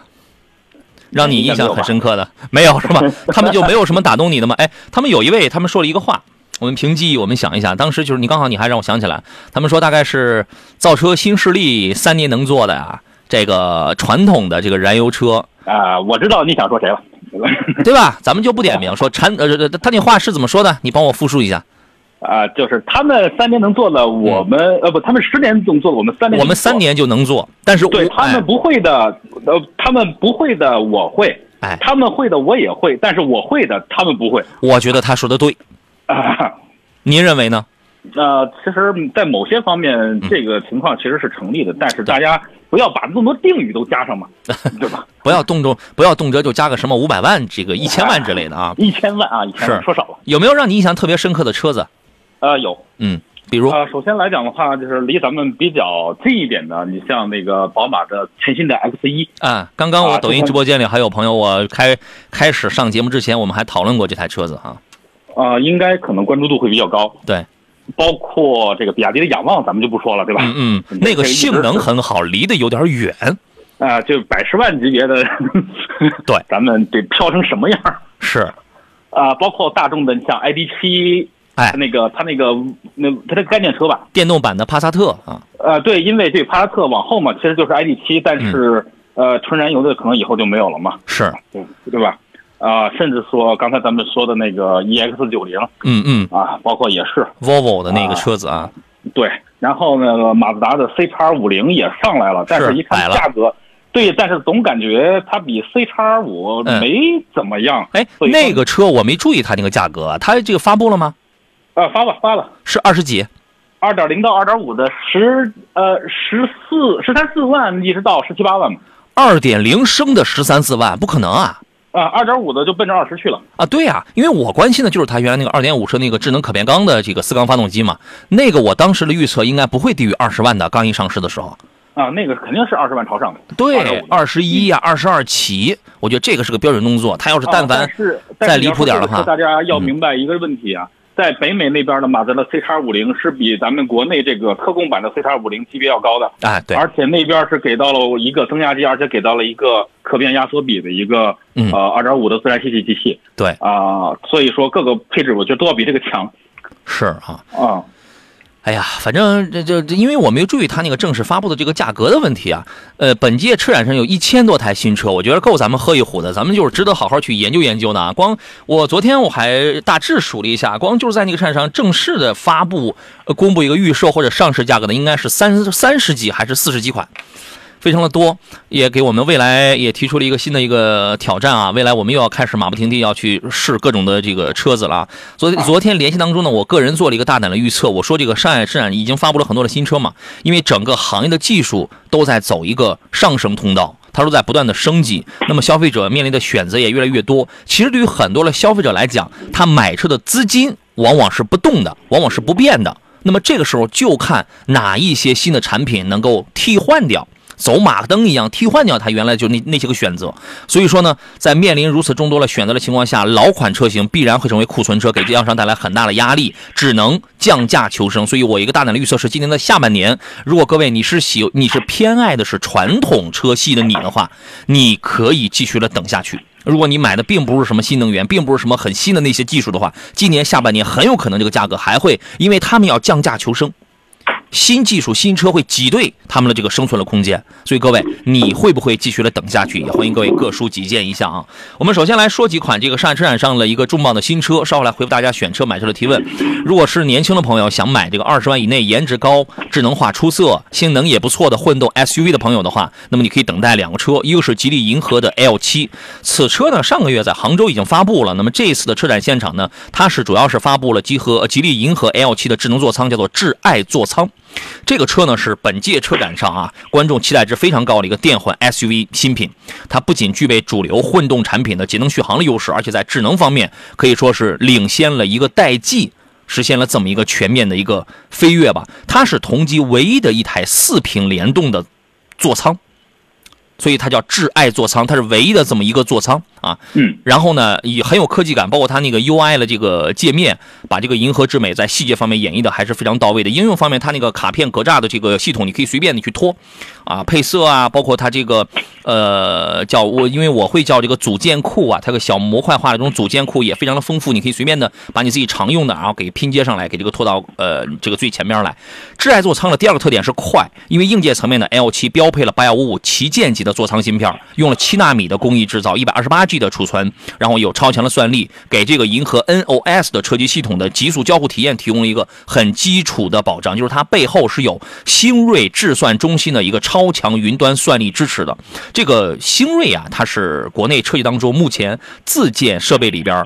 让你印象很深刻的？没有是吧？他们就没有什么打动你的吗？哎，他们有一位，他们说了一个话，我们凭记忆，我们想一下，当时就是你刚好你还让我想起来，他们说大概是造车新势力三年能做的呀，这个传统的这个燃油车，啊、我知道你想说谁了。对吧？咱们就不点名说产呃，他那话是怎么说的？你帮我复述一下。啊、就是他们三年能做的，我们、呃不，他们十年能做的，我们三年。嗯我们三。年就能做，但是对他们不会的，呃，他们不会的我会，哎，他们会的我也会，但是我会的他们不会。我觉得他说的对，啊，您认为呢？呃，其实，在某些方面，嗯这个情况其实是成立的，但是大家不要把那么多定语都加上嘛，对吧？不要动辄不要动辄就加个什么五百万、这个一千万之类的啊。一千万啊，一千万是说少了。有没有让你印象特别深刻的车子？呃，有。嗯，比如呃，首先来讲的话，就是离咱们比较近一点的，你像那个宝马的全新的 X 一，啊，刚刚我抖音直播间里还有朋友，我开开始上节目之前，我们还讨论过这台车子哈。呃，应该可能关注度会比较高。对，包括这个比亚迪的仰望，咱们就不说了，对吧？嗯嗯，那个性能很好，离得有点远。啊、就百十万级别的，对，咱们得飘成什么样是，啊、包括大众的，你像 ID 七，哎，那个它那个那它这个概念车吧，电动版的帕萨特啊，呃，对，因为这帕萨特往后嘛，其实就是 ID 七，但是、嗯呃，纯燃油的可能以后就没有了嘛，是，对对吧？啊、甚至说刚才咱们说的那个 EX 九零嗯嗯啊，包括也是，Volvo 的那个车子啊，对，然后那个，马自达的 C 叉五零也上来了，但是是一看价格，对，但是总感觉它比 C 叉五嗯没怎么样。哎，那个车我没注意它那个价格啊，它这个发布了吗？呃发了发了，是二十几？二点零到二点五的十呃十四十三四万一直到十七八万嘛，二点零升的十三四万，不可能啊！啊二点五的就奔着二十去了。啊，对呀、因为我关心的就是它原来那个二点五升那个智能可变缸的这个四缸发动机嘛，那个我当时的预测应该不会低于二十万的，刚一上市的时候。啊，那个肯定是二十万朝上的。对25，二十一呀，二十二起，我觉得这个是个标准动作。它要是但啊凡是再离谱点的话大家要明白一个问题啊，在北美那边的马自达 C 叉五零是比咱们国内这个特供版的 C 叉五零级别要高的。啊，对，而且那边是给到了一个增压机，而且给到了一个可变压缩比的一个嗯呃二点五的自然吸气机器对，啊、所以说各个配置我觉得都要比这个强是啊。啊。哎呀，反正这这这，因为我没有注意它那个正式发布的这个价格的问题啊。呃，本届车展上有一千多台新车，我觉得够咱们喝一壶的，咱们就是值得好好去研究研究呢。光我昨天我还大致数了一下，光就是在那个车展上正式的发布、公布一个预售或者上市价格的，应该是三三十几还是四十几款。非常的多，也给我们未来也提出了一个新的一个挑战啊！未来我们又要开始马不停蹄要去试各种的这个车子了啊。昨昨天联系当中呢，我个人做了一个大胆的预测，我说这个上海车展已经发布了很多的新车嘛，因为整个行业的技术都在走一个上升通道。它都在不断的升级，那么消费者面临的选择也越来越多。其实对于很多的消费者来讲，他买车的资金往往是不动的，往往是不变的。那么这个时候就看哪一些新的产品能够替换掉。走马灯一样替换掉它原来就那那些个选择，所以说呢，在面临如此众多的选择的情况下，老款车型必然会成为库存车，给经销商带来很大的压力，只能降价求生。所以我一个大胆的预测是，今年的下半年，如果各位你是喜你是偏爱的是传统车系的你的话，你可以继续的等下去。如果你买的并不是什么新能源，并不是什么很新的那些技术的话，今年下半年很有可能这个价格还会，因为他们要降价求生。新技术、新车会挤兑他们的这个生存的空间，所以各位，你会不会继续的等下去？也欢迎各位各抒己见一下啊。我们首先来说几款这个上海车展上的一个重磅的新车，稍后来回复大家选车买车的提问。如果是年轻的朋友想买这个二十万以内、颜值高、智能化出色、性能也不错的混动 SUV 的朋友的话，那么你可以等待两个车，一个是吉利银河的 L7，此车呢上个月在杭州已经发布了。那么这一次的车展现场呢，它是主要是发布了集合吉利银河 L7 的智能座舱，叫做智爱座舱。这个车呢是本届车展上啊观众期待值非常高的一个电混 SUV 新品，它不仅具备主流混动产品的节能续航的优势，而且在智能方面可以说是领先了一个代际，实现了这么一个全面的一个飞跃吧。它是同级唯一的一台四屏联动的座舱。所以它叫挚爱座舱，它是唯一的这么一个座舱啊。嗯，然后呢，也很有科技感，包括它那个 UI 的这个界面，把这个银河之美在细节方面演绎的还是非常到位的。应用方面，它那个卡片格栅的这个系统，你可以随便的去拖，啊，配色啊，包括它这个呃叫我，因为我会叫这个组件库啊，它个小模块化的这种组件库也非常的丰富，你可以随便的把你自己常用的，然后给拼接上来，给这个拖到呃这个最前面来。挚爱座舱的第二个特点是快，因为硬件层面的 L 7标配了八幺五五旗舰级的座舱芯片，用了七纳米的工艺制造，一百二十八 G 的储存，然后有超强的算力，给这个银河 NOS 的车机系统的极速交互体验提供了一个很基础的保障，就是它背后是有星瑞智算中心的一个超强云端算力支持的。这个星瑞啊，它是国内车企当中目前自建设备里边。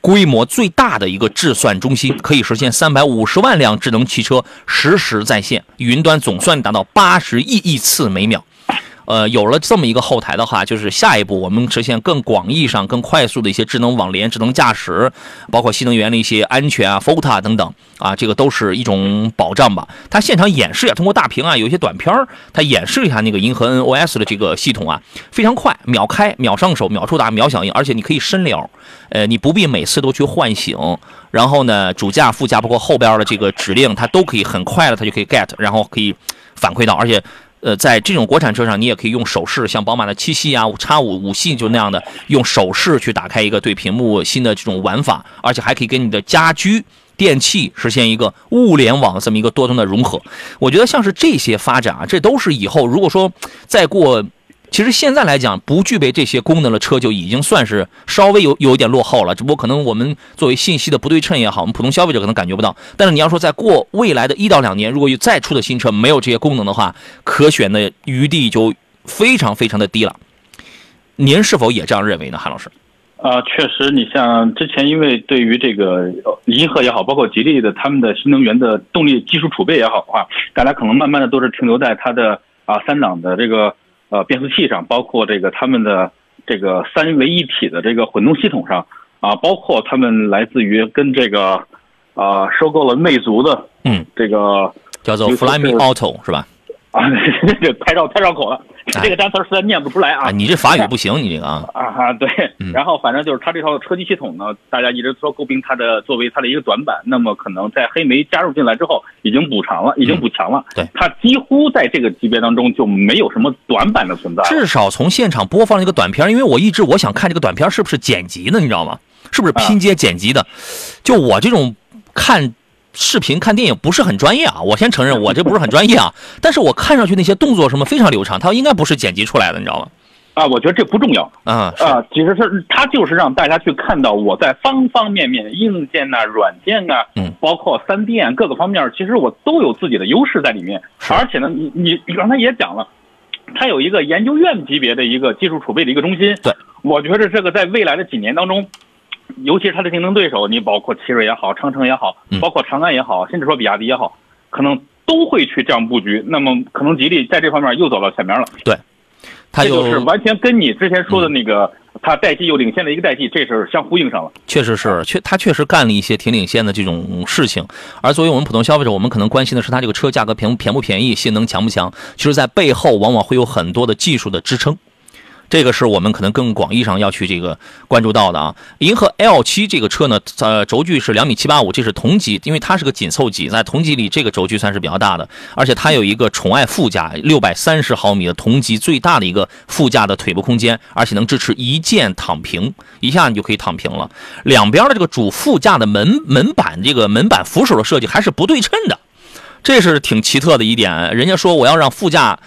规模最大的一个智算中心，可以实现三百五十万辆智能汽车实时在线，云端总算达到八十亿亿次每秒。呃，有了这么一个后台的话，就是下一步我们实现更广义上、更快速的一些智能网联、智能驾驶，包括新能源的一些安全啊、FOTA 等等啊，这个都是一种保障吧。它现场演示啊，通过大屏啊，有一些短片儿，它演示一下那个银河 NOS 的这个系统啊，非常快，秒开、秒上手、秒触达、秒响应，而且你可以深聊，呃，你不必每次都去唤醒。然后呢，主驾、副驾包括后边的这个指令，它都可以很快的，它就可以 get，然后可以反馈到，而且。呃，在这种国产车上，你也可以用手势，像宝马的七系啊、叉五五系就那样的，用手势去打开一个对屏幕新的这种玩法，而且还可以跟你的家居电器实现一个物联网这么一个多端的融合。我觉得像是这些发展啊，这都是以后如果说再过。其实现在来讲，不具备这些功能的车就已经算是稍微有有一点落后了。只不过可能我们作为信息的不对称也好，我们普通消费者可能感觉不到。但是你要说在过未来的一到两年，如果有再出的新车没有这些功能的话，可选的余地就非常非常的低了。您是否也这样认为呢，韩老师？啊，确实，你像之前因为对于这个银河也好，包括吉利的他们的新能源的动力技术储备也好的话，大家可能慢慢的都是停留在它的啊三档的这个。呃，变速器上，包括这个他们的这个三维一体的这个混动系统上，啊，包括他们来自于跟这个，啊，收购了魅族的，嗯，这个叫做 Flyme Auto 是吧？啊，这拍照太绕口了。这个单词实在念不出来啊！你这法语不行，你这个啊啊对，然后反正就是它这套车机系统呢，大家一直说诟病它的作为它的一个短板，那么可能在黑莓加入进来之后，已经补偿了，已经补强了。对，它几乎在这个级别当中就没有什么短板的存在。至少从现场播放这个短片，因为我一直我想看这个短片是不是剪辑的，你知道吗？是不是拼接剪辑的？就我这种看。视频看电影不是很专业啊，我先承认 我这不是很专业啊。但是我看上去那些动作什么非常流畅，它应该不是剪辑出来的，你知道吗？啊，我觉得这不重要啊啊，其实是它就是让大家去看到我在方方面面，硬件呐、软件啊，嗯，包括三 D 各个方面，其实我都有自己的优势在里面。而且呢，你你你刚才也讲了，它有一个研究院级别的一个技术储备的一个中心。对，我觉得这个在未来的几年当中。尤其是它的竞争对手，你包括奇瑞也好，长城也好，包括长安也好，甚至说比亚迪也好，可能都会去这样布局。那么，可能吉利在这方面又走到前面了。对，它就是完全跟你之前说的那个，它代际又领先的一个代际，这是相呼应上了。确实是，确它确实干了一些挺领先的这种事情。而作为我们普通消费者，我们可能关心的是它这个车价格便便不便宜，性能强不强。其实，在背后往往会有很多的技术的支撑。这个是我们可能更广义上要去这个关注到的啊。银河 L 七这个车呢，呃，轴距是两米七八五，这是同级，因为它是个紧凑级，在同级里这个轴距算是比较大的。而且它有一个宠爱副驾，六百三十毫米的同级最大的一个副驾的腿部空间，而且能支持一键躺平，一下你就可以躺平了。两边的这个主副驾的门门板这个门板扶手的设计还是不对称的，这是挺奇特的一点。人家说我要让副驾。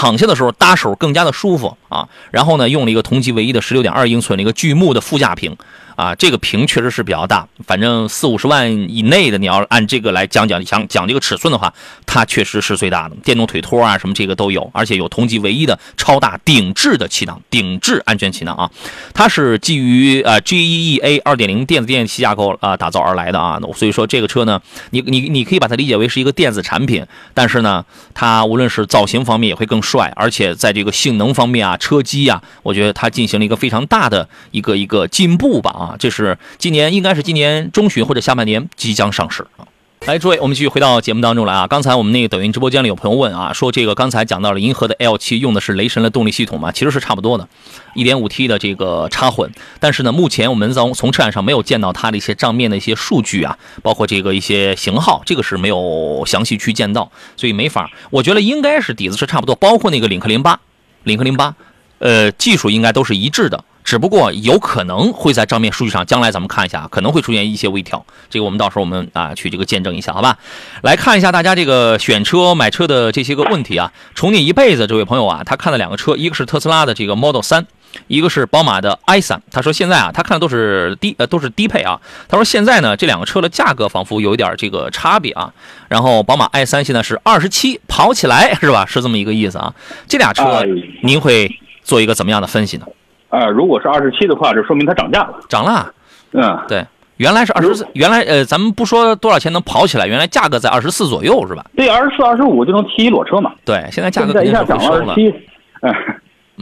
躺下的时候搭手更加的舒服啊，然后呢，用了一个同级唯一的十六点二英寸的一个巨幕的副驾屏。啊，这个屏确实是比较大，反正四五十万以内的，你要按这个来讲讲讲讲这个尺寸的话，它确实是最大的，电动腿托啊什么这个都有，而且有同级唯一的超大顶置的气囊，顶置安全气囊啊，它是基于呃 GEEA 二点零电子电器架构啊打造而来的啊，所以说这个车呢，你你你可以把它理解为是一个电子产品，但是呢，它无论是造型方面也会更帅，而且在这个性能方面啊，车机啊，我觉得它进行了一个非常大的一个一个进步吧啊。这是今年应该是今年中旬或者下半年即将上市啊。来，诸位，我们继续回到节目当中来啊。刚才我们那个抖音直播间里有朋友问啊，说这个刚才讲到了银河的 L 7用的是雷神的动力系统吗？其实是差不多的，1.5T 的这个插混。但是呢，目前我们从从车展上没有见到它的一些账面的一些数据啊，包括这个一些型号，这个是没有详细去见到，所以没法。我觉得应该是底子是差不多，包括那个领克零八，领克零八，呃，技术应该都是一致的。只不过有可能会在账面数据上，将来咱们看一下，可能会出现一些微调。这个我们到时候我们啊去这个见证一下，好吧？来看一下大家这个选车买车的这些个问题啊。宠你一辈子这位朋友啊，他看了两个车，一个是特斯拉的这个 Model 三，一个是宝马的 i 三。他说现在啊，他看的都是低呃都是低配啊。他说现在呢，这两个车的价格仿佛有一点这个差别啊。然后宝马 i 三现在是二十七，跑起来是吧？是这么一个意思啊。这俩车您会做一个怎么样的分析呢？呃，如果是二十七的话，就说明它涨价了。涨了，嗯，对，原来是二十四，原来呃，咱们不说多少钱能跑起来，原来价格在二十四左右是吧？对，二十四、二十五就能提一裸车嘛。对，现在价格现在一下涨了二十七，嗯，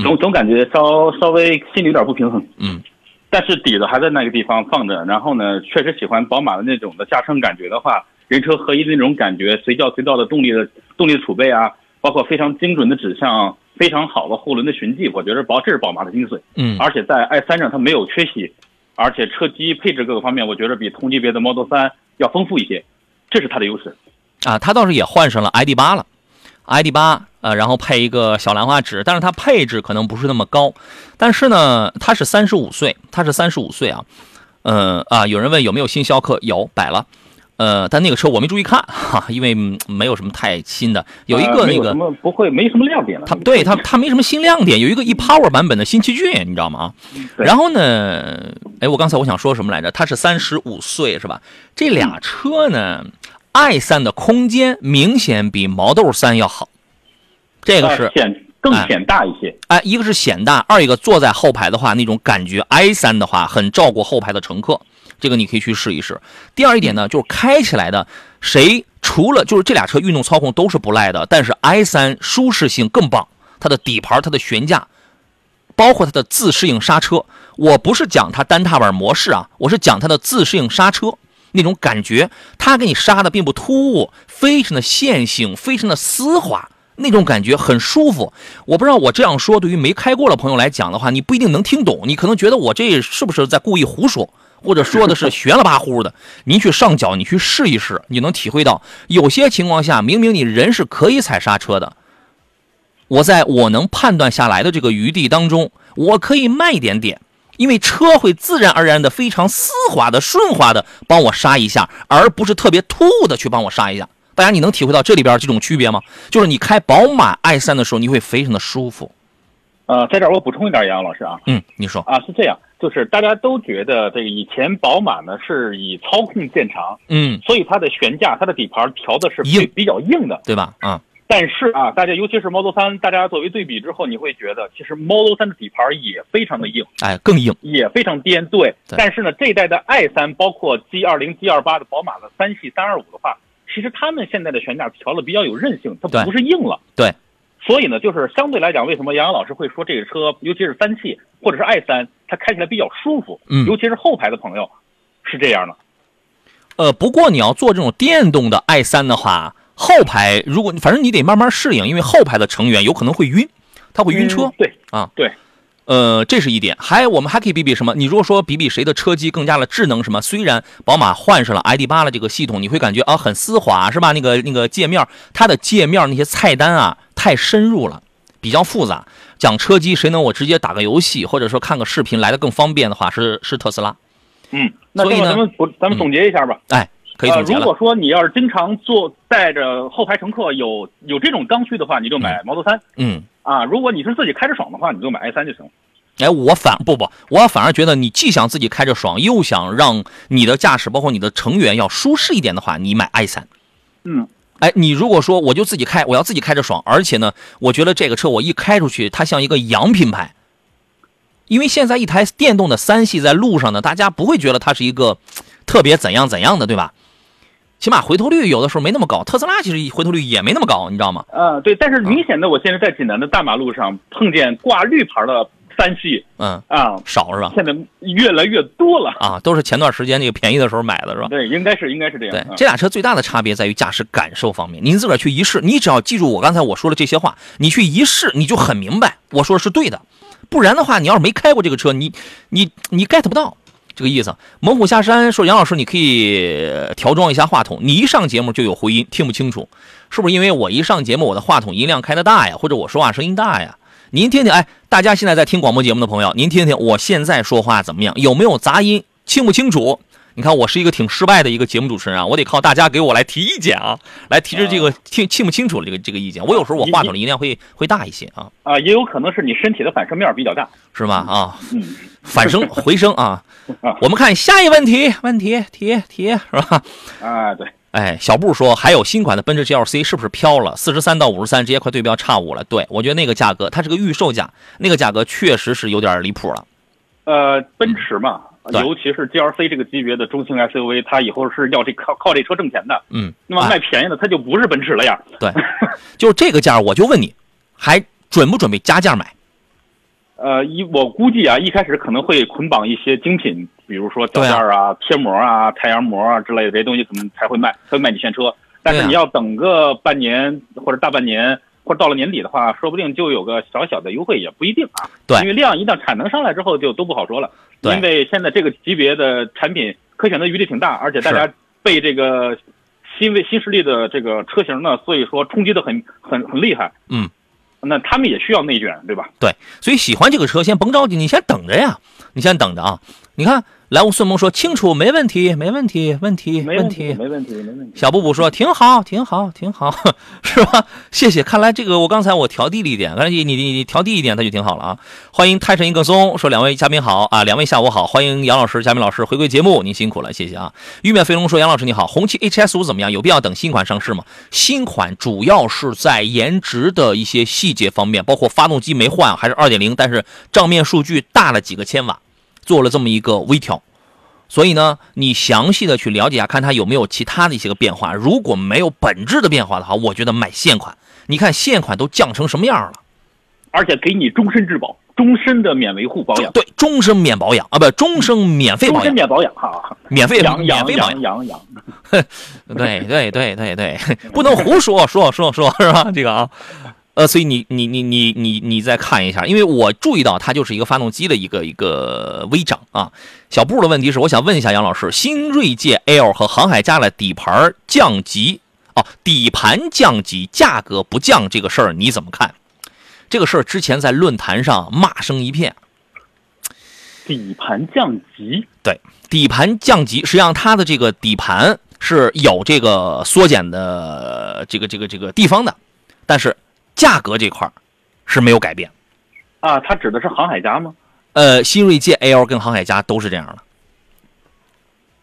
总总感觉稍稍微心里有点不平衡。嗯，但是底子还在那个地方放着，然后呢，确实喜欢宝马的那种的驾乘感觉的话，人车合一的那种感觉，随叫随到的动力的动力储备啊，包括非常精准的指向。非常好的后轮的循迹，我觉得宝这是宝马的精髓。嗯，而且在 i 三上它没有缺席，而且车机配置各个方面，我觉得比同级别的 Model 三要丰富一些，这是它的优势。啊，它倒是也换上了 ID 八了，ID 八呃，然后配一个小兰花指，但是它配置可能不是那么高。但是呢，它是三十五岁，它是三十五岁啊。嗯啊，有人问有没有新逍客？有，摆了。呃，但那个车我没注意看 哈，因为没有什么太新的。有一个那个不会没什么亮点了。它对它它没什么新亮点，有一个 ePower 版本的新奇骏，你知道吗？然后呢，哎，我刚才我想说什么来着？它是三十五岁是吧？这俩车呢，i 三的空间明显比毛豆三要好，这个是显更显大一些。哎，一个是显大，二一个坐在后排的话，那种感觉 i 三的话很照顾后排的乘客。这个你可以去试一试。第二一点呢，就是开起来的，谁除了就是这俩车运动操控都是不赖的，但是 i 三舒适性更棒，它的底盘、它的悬架，包括它的自适应刹车。我不是讲它单踏板模式啊，我是讲它的自适应刹车那种感觉，它给你刹的并不突兀，非常的线性，非常的丝滑，那种感觉很舒服。我不知道我这样说对于没开过的朋友来讲的话，你不一定能听懂，你可能觉得我这是不是在故意胡说。或者说的是悬了吧呼的，您去上脚，你去试一试，你能体会到有些情况下，明明你人是可以踩刹车的，我在我能判断下来的这个余地当中，我可以慢一点点，因为车会自然而然的、非常丝滑的、顺滑的帮我刹一下，而不是特别突兀的去帮我刹一下。大家你能体会到这里边这种区别吗？就是你开宝马 i 三的时候，你会非常的舒服。呃，在这儿我补充一点，杨老师啊，嗯，你说啊，是这样。就是大家都觉得这个以前宝马呢是以操控见长，嗯，所以它的悬架、它的底盘调的是硬比较硬的，对吧？啊，但是啊，大家尤其是 Model 3，大家作为对比之后，你会觉得其实 Model 3的底盘也非常的硬，哎，更硬，也非常颠。对，但是呢，这一代的 i3，包括 G20、G28 的宝马的三系、三二五的话，其实他们现在的悬架调的比较有韧性，它不是硬了。对。所以呢，就是相对来讲，为什么杨洋老师会说这个车，尤其是三系或者是 i 三，它开起来比较舒服？嗯，尤其是后排的朋友是这样的。呃，不过你要做这种电动的 i 三的话，后排如果反正你得慢慢适应，因为后排的成员有可能会晕，他会晕车。对啊，对。呃，这是一点。还我们还可以比比什么？你如果说比比谁的车机更加的智能什么？虽然宝马换上了 ID 八的这个系统，你会感觉啊很丝滑，是吧？那个那个界面，它的界面那些菜单啊太深入了，比较复杂。讲车机，谁能我直接打个游戏或者说看个视频来的更方便的话，是是特斯拉。嗯，那所以呢，咱们咱们总结一下吧。哎，可以总结如果说你要是经常坐带着后排乘客有有这种刚需的话，你就买 Model 三。嗯。啊，如果你是自己开着爽的话，你就买 i 三就行了。哎，我反不不，我反而觉得你既想自己开着爽，又想让你的驾驶包括你的成员要舒适一点的话，你买 i 三。嗯，哎，你如果说我就自己开，我要自己开着爽，而且呢，我觉得这个车我一开出去，它像一个洋品牌。因为现在一台电动的三系在路上呢，大家不会觉得它是一个特别怎样怎样的，对吧？起码回头率有的时候没那么高，特斯拉其实回头率也没那么高，你知道吗？啊，对，但是明显的，我现在在济南的大马路上碰见挂绿牌的三系嗯，啊，少是吧？现在越来越多了。啊，都是前段时间那个便宜的时候买的是吧？对，应该是应该是这样。对啊，这俩车最大的差别在于驾驶感受方面。您自个儿去一试，你只要记住我刚才我说的这些话，你去一试，你就很明白我说的是对的。不然的话，你要是没开过这个车，你你你 get 不到这个意思。猛虎下山说：“杨老师，你可以呃调装一下话筒，你一上节目就有回音，听不清楚，是不是因为我一上节目我的话筒音量开的大呀，或者我说话声音大呀？您听听，哎，大家现在在听广播节目的朋友，您听听我现在说话怎么样？有没有杂音？清不清楚？你看，我是一个挺失败的一个节目主持人啊，我得靠大家给我来提意见啊，来提着这个听清不清楚的这个这个意见。我有时候我话筒的音量会会大一些啊，啊，也有可能是你身体的反射面比较大。是吧？啊，嗯，反声回声啊 啊。我们看下一问题，问题提提是吧？啊，对，哎，小布说还有新款的奔驰 GLC 是不是飘了？四十三到五十三，直接快对标叉五了。对我觉得那个价格，它是个预售价，那个价格确实是有点离谱了。呃，奔驰嘛，尤其是 GLC 这个级别的中型 SUV，它以后是要这靠靠这车挣钱的。嗯，那么哎卖便宜的，它就不是奔驰了呀。对，就是这个价，我就问你，还准不准备加价买？呃，一我估计啊，一开始可能会捆绑一些精品，比如说脚垫啊、贴膜啊、太阳膜啊之类的这些东西，可能才会卖，才会卖你现车。但是你要等个半年或者大半年，或者到了年底的话，说不定就有个小小的优惠，也不一定啊。对因为量一旦产能上来之后，就都不好说了。对因为现在这个级别的产品可选择余地挺大，而且大家被这个新为新势力的这个车型呢，所以说冲击的很很很厉害。嗯，那他们也需要内卷，对吧？对，所以喜欢这个车，先甭着急，你先等着呀，你先等着啊。你看，来无顺梦说清楚，没问题，没问题，问题，问没问题，没问题，没问题。小布布说挺好，挺好，挺好，是吧？谢谢。看来这个我刚才我调低了一点，刚才你你你调低一点，它就挺好了啊。欢迎泰神一个松说两位嘉宾好啊，两位下午好，欢迎杨老师、嘉宾老师回归节目，您辛苦了，谢谢啊。玉面飞龙说杨老师你好，红旗 HS 五怎么样？有必要等新款上市吗？新款主要是在颜值的一些细节方面，包括发动机没换，还是二点零，但是账面数据大了几个千瓦，做了这么一个微调。所以呢，你详细的去了解一下，看它有没有其他的一些个变化。如果没有本质的变化的话，我觉得买现款。你看现款都降成什么样了？而且给你终身质保，终身的免维护保养，对，终身免保养啊，不，终身免费保养，终身免保养哈，免费养养免费保养养。养养，对对对对对，不能胡说说说说是吧？这个啊，呃，所以你你你你你你再看一下，因为我注意到它就是一个发动机的一个一个微涨啊。小布的问题是，我想问一下杨老师，新锐界 L 和航海家的底盘降级哦，底盘降级，价格不降这个事儿你怎么看？这个事儿之前在论坛上骂声一片。底盘降级，对，底盘降级，实际上它的这个底盘是有这个缩减的这个这个这个地方的，但是价格这块儿是没有改变。啊，它指的是航海家吗？呃，新锐界 L 跟航海家都是这样的。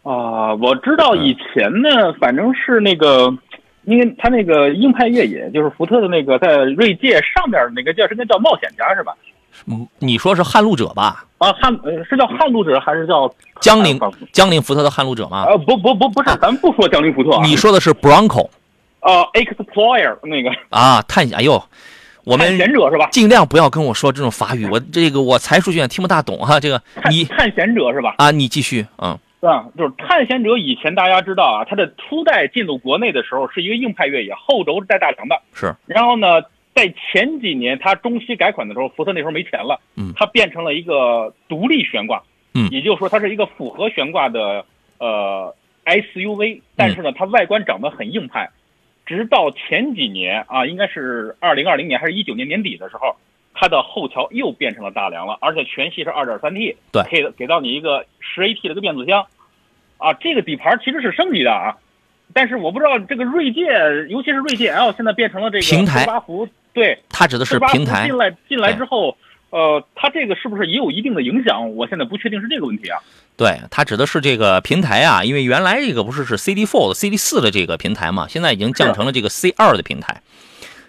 啊，我知道以前呢，反正是那个，因为它那个硬派越野，就是福特的那个在锐界上面那个叫是那叫冒险家是吧？嗯，你说是撼路者吧？啊，撼呃是叫撼路者还是叫江铃啊江铃福特的撼路者吗？啊不不不不是，咱们不说江铃福特啊，你说的是 Bronco 啊 Explorer 那个啊？探险，哎呦，我探们险者是吧？尽量不要跟我说这种法语，我这个我才疏学浅，听不大懂哈。这个你探探险者是吧？啊，你继续，嗯，是吧？就是探险者以前大家知道啊，它的初代进入国内的时候是一个硬派越野，后轴是带大梁的。是然后呢，在前几年它中期改款的时候，福特那时候没钱了，嗯它变成了一个独立悬挂，嗯也就是说它是一个复合悬挂的呃 SUV，但是呢，它外观长得很硬派。直到前几年啊，应该是二零二零年还是一九年年底的时候，它的后桥又变成了大梁了，而且全系是二点三 T，对。给给到你一个十 AT 的一个变速箱，啊，这个底盘其实是升级的啊，但是我不知道这个锐界，尤其是锐界 L 现在变成了这个平台对，它指的是平台进。来进来之后，呃，它这个是不是也有一定的影响？我现在不确定是这个问题啊。对，它指的是这个平台啊，因为原来这个不是是 CD Four、CD 四的这个平台嘛，现在已经降成了这个 C 二的平台。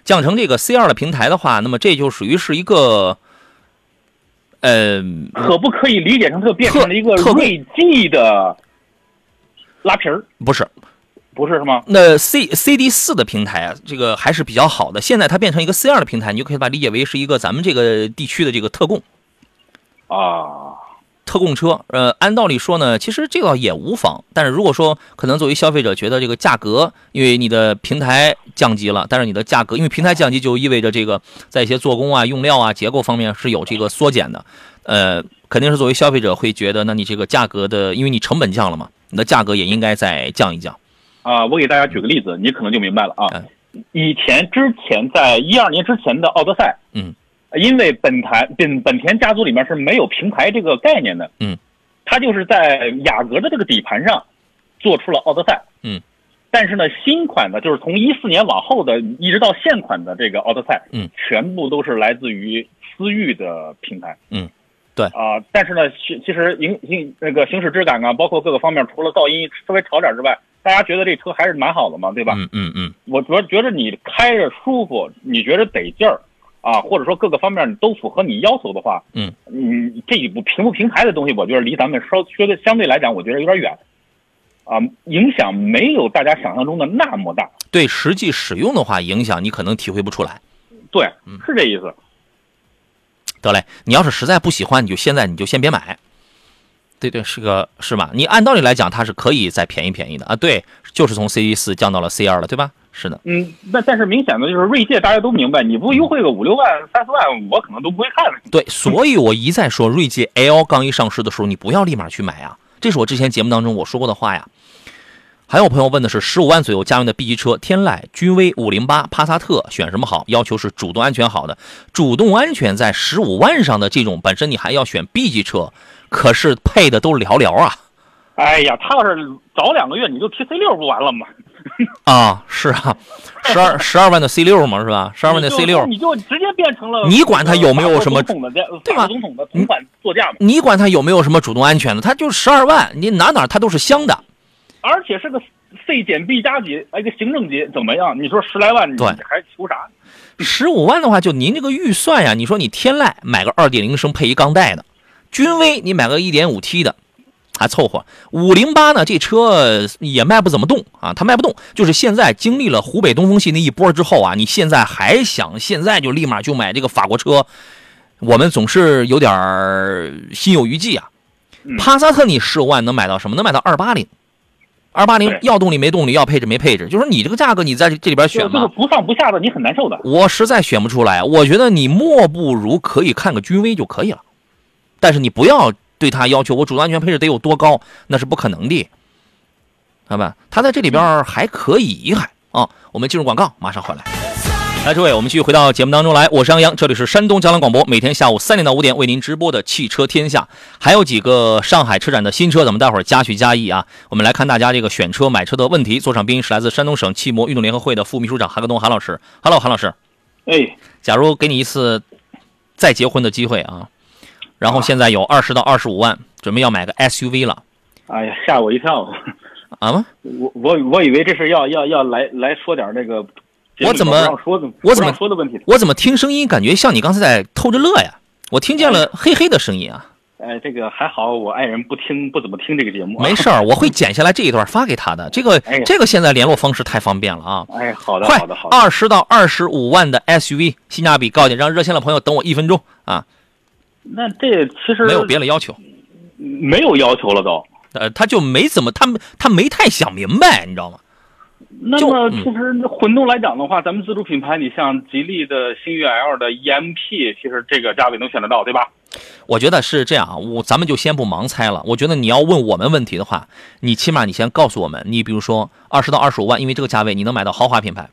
降成这个 C 二的平台的话，那么这就属于是一个，呃，可不可以理解成它变成了一个特锐际的拉皮儿？不是，不是是吗？那 C CD 四的平台啊，这个还是比较好的。现在它变成一个 C 二的平台，你就可以把它理解为是一个咱们这个地区的这个特供。啊，特供车，呃，按道理说呢，其实这个也无妨。但是如果说可能作为消费者觉得这个价格，因为你的平台降级了，但是你的价格，因为平台降级就意味着这个在一些做工啊、用料啊、结构方面是有这个缩减的，呃，肯定是作为消费者会觉得，那你这个价格的，因为你成本降了嘛，你的价格也应该再降一降。啊，我给大家举个例子，你可能就明白了啊。嗯。以前之前在一二年之前的奥德赛，嗯，因为本台本本田家族里面是没有平台这个概念的，嗯，它就是在雅阁的这个底盘上做出了奥德赛，嗯，但是呢，新款的，就是从一四年往后的，一直到现款的这个奥德赛，嗯，全部都是来自于思域的平台，嗯，对。啊、但是呢，其其实行行那个行驶质感啊，包括各个方面，除了噪音稍微吵点之外，大家觉得这车还是蛮好的嘛，对吧？嗯嗯嗯，我主要觉得你开着舒服，你觉得得劲儿，啊，或者说各个方面都符合你要求的话，嗯，你这一部平不平台的东西，我觉得离咱们稍觉得相对来讲，我觉得有点远，啊，影响没有大家想象中的那么大。对实际使用的话，影响你可能体会不出来。对嗯，是这意思。得嘞，你要是实在不喜欢，你就现在你就先别买。对对，是个是吧？你按道理来讲，它是可以再便宜便宜的啊。对，就是从 C 四降到了 C 二了，对吧？是的，嗯，那但是明显的就是锐界，大家都明白，你不优惠个五六万、三四万，我可能都不会看了。对，所以我一再说，锐界 L 刚一上市的时候，你不要立马去买啊。这是我之前节目当中我说过的话呀。还有朋友问的是十五万左右家用的 B 级车，天籁、君威、五零八、帕萨特选什么好？要求是主动安全好的，主动安全在十五万上的这种，本身你还要选 B 级车，可是配的都寥寥啊。哎呀，他要是早两个月你就提 C 六不完了吗？啊，是啊，十二 十二万的 C 六嘛，是吧？十二万的 C 六，你就直接变成了你管他有没有什么总统的对吧总统的同款座驾嘛？你管他有没有什么主动安全的，他就十二万，你哪哪它都是香的。而且是个 C 减 B 加级，哎，一个行政级怎么样？你说十来万，你对还求啥？十五万的话，就您这个预算呀，你说你天籁买个二点零升配一钢带的，君威你买个一点五 T 的，还凑合。五零八呢，这车也卖不怎么动啊，它卖不动。就是现在经历了湖北东风系那一波之后啊，你现在还想现在就立马就买这个法国车，我们总是有点儿心有余悸啊。嗯帕萨特你十五万能买到什么？能买到二八零。二八零要动力没动力，要配置没配置，就是你这个价格，你在这这里边选嘛就就是，不上不下的，你很难受的。我实在选不出来，我觉得你莫不如可以看个君威就可以了，但是你不要对他要求我主动安全配置得有多高，那是不可能的，好吧？他在这里边还可以，还啊，我们进入广告，马上回来。来，诸位，我们继续回到节目当中来，我是杨洋，这里是山东交通广播，每天下午三点到五点为您直播的汽车天下，还有几个上海车展的新车，咱们待会儿加许加意啊。我们来看大家这个选车买车的问题。坐上宾是来自山东省汽摩运动联合会的副秘书长韩克东韩老师，Hello，韩老师。哎，假如给你一次再结婚的机会啊，然后现在有二十到二十五万，准备要买个 SUV 了哎呀，吓我一跳！啊？我我我以为这是要要要来来说点那个我怎么我怎么说的问题？我怎么听声音感觉像你刚才在偷着乐呀？我听见了嘿嘿的声音啊！哎，这个还好，我爱人不听不怎么听这个节目啊。没事儿，我会剪下来这一段发给他的。这个哎这个现在联络方式太方便了啊！哎，好的快好的好，的。二十到二十五万的 SUV 性价比高一点，让热线的朋友等我一分钟啊！那这其实没有别的要求，没有要求了都。呃，他就没怎么他他没太想明白，你知道吗？那么嗯其实混动来讲的话，咱们自主品牌，你像吉利的星越 L 的 EMP，其实这个价位能选得到，对吧？我觉得是这样啊，我咱们就先不盲猜了。我觉得你要问我们问题的话，你起码你先告诉我们，你比如说二十到二十五万，因为这个价位你能买到豪华品牌，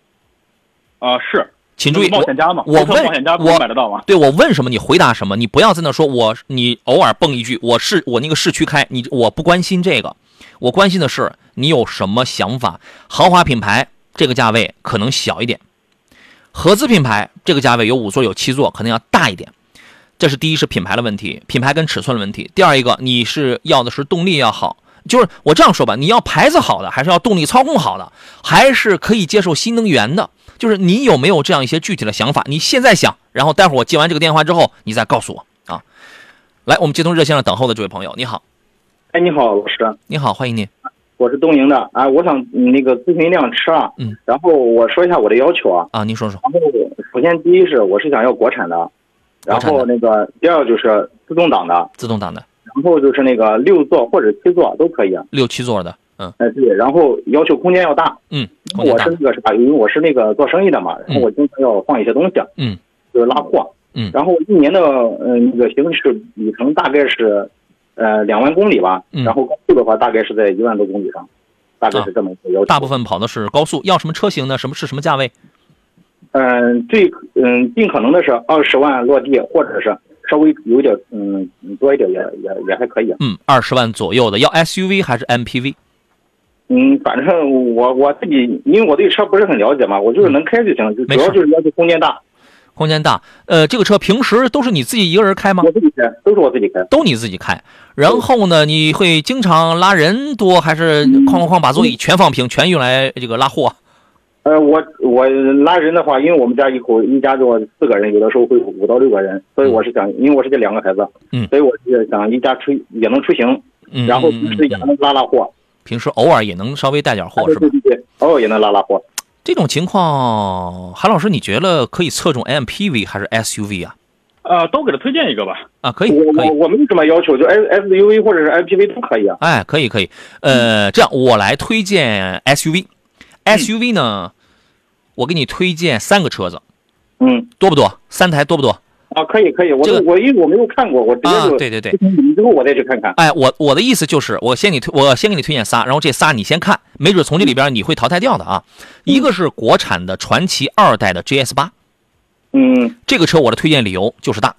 啊、是。请注意，冒险家嘛，我问我买得到吗？对我问什么你回答什么，你不要在那说我你偶尔蹦一句我是我那个市区开，你我不关心这个，我关心的是你有什么想法。豪华品牌这个价位可能小一点，合资品牌这个价位有五座有七座，可能要大一点。这是第一是品牌的问题，品牌跟尺寸的问题。第二一个你是要的是动力要好，就是我这样说吧，你要牌子好的，还是要动力操控好的，还是可以接受新能源的？就是你有没有这样一些具体的想法？你现在想，然后待会儿我接完这个电话之后，你再告诉我啊。来，我们接通热线上等候的这位朋友，你好，哎，你好，老师，你好，欢迎您。我是东营的啊，我想嗯那个咨询一辆车啊，嗯，然后我说一下我的要求啊，啊，您说说。然后首先第一是我是想要国产的，然后那个第二就是自自动挡的，自动挡的，然后就是那个六座或者七座都可以。六七座的，嗯哎，对，然后要求空间要大。嗯，我是，那个啥，因为我是那个做生意的嘛，然后我经常要放一些东西，嗯，就是拉货，嗯然后一年的呃那个行驶里程大概是呃两万公里吧，嗯然后高速的话大概是在一万多公里上，大概是这么一个要求。大部分跑的是高速，要什么车型呢？什么是什么价位？嗯，最嗯尽可能的是二十万落地，或者是稍微有点嗯多一点也也也还可以。嗯，二十万左右的，要 SUV 还是 MPV？嗯，反正我我自己因为我对车不是很了解嘛，我就是能开就行，就主要就是要求空间大，空间大，呃，这个车平时都是你自己一个人开吗？我自己开，都是我自己开。都你自己开，然后呢，你会经常拉人多，还是哐哐哐把座椅全放平，全用来这个拉货？呃，我我拉人的话，因为我们家一口一家就四个人，有的时候会五到六个人，所以我是想，因为我是这两个孩子，嗯。所以我是想一家出也能出行，嗯，然后嗯平时也能拉拉货，平时偶尔也能稍微带点货，是吧对？对对，偶尔也能拉拉货。这种情况，韩老师，你觉得可以侧重 MPV 还是 SUV 啊？呃，都给他推荐一个吧。啊，可以，可以，我我我没有什么要求，就 S SUV 或者是 MPV 都可以啊。哎，可以，可以。呃，这样我来推荐 SUV。SUV 呢，我给你推荐三个车子，嗯多不多？三台多不多？啊，可以可以，我这个我因为我没有看过，我直接啊，就对对对。你之后我再去看看。哎，我我的意思就是，我先你推，我先给你推荐仨，然后这仨你先看，没准从这里边你会淘汰掉的啊。一个是国产的传奇二代的 GS 八，嗯这个车我的推荐理由就是大，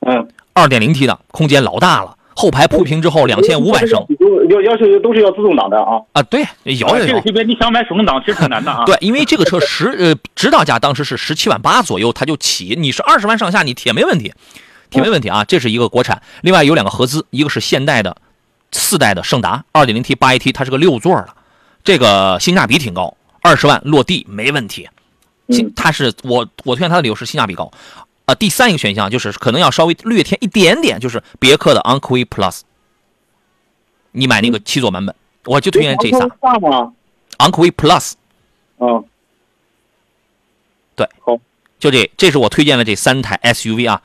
嗯，二点零 T 的空间老大了，后排铺平之后两千五百升要要求都是要自动挡的啊。啊，对，有有有。这个级别你想买手动挡其实挺难的啊。对，因为这个车十呃指导价当时是十七万八左右，它就起，你是二十万上下，你铁没问题，铁没问题啊。这是一个国产，另外有两个合资，一个是现代的四代的胜达二点零 T 八 AT，它是个六座的，这个性价比挺高，二十万落地没问题。它是我我推荐它的理由是性价比高，啊、第三一个选项就是可能要稍微略添一点点，就是别克的昂科威 Plus，你买那个七座版本，我就推荐这仨，昂科威 Plus。嗯对，就这，这是我推荐的这三台 SUV 啊。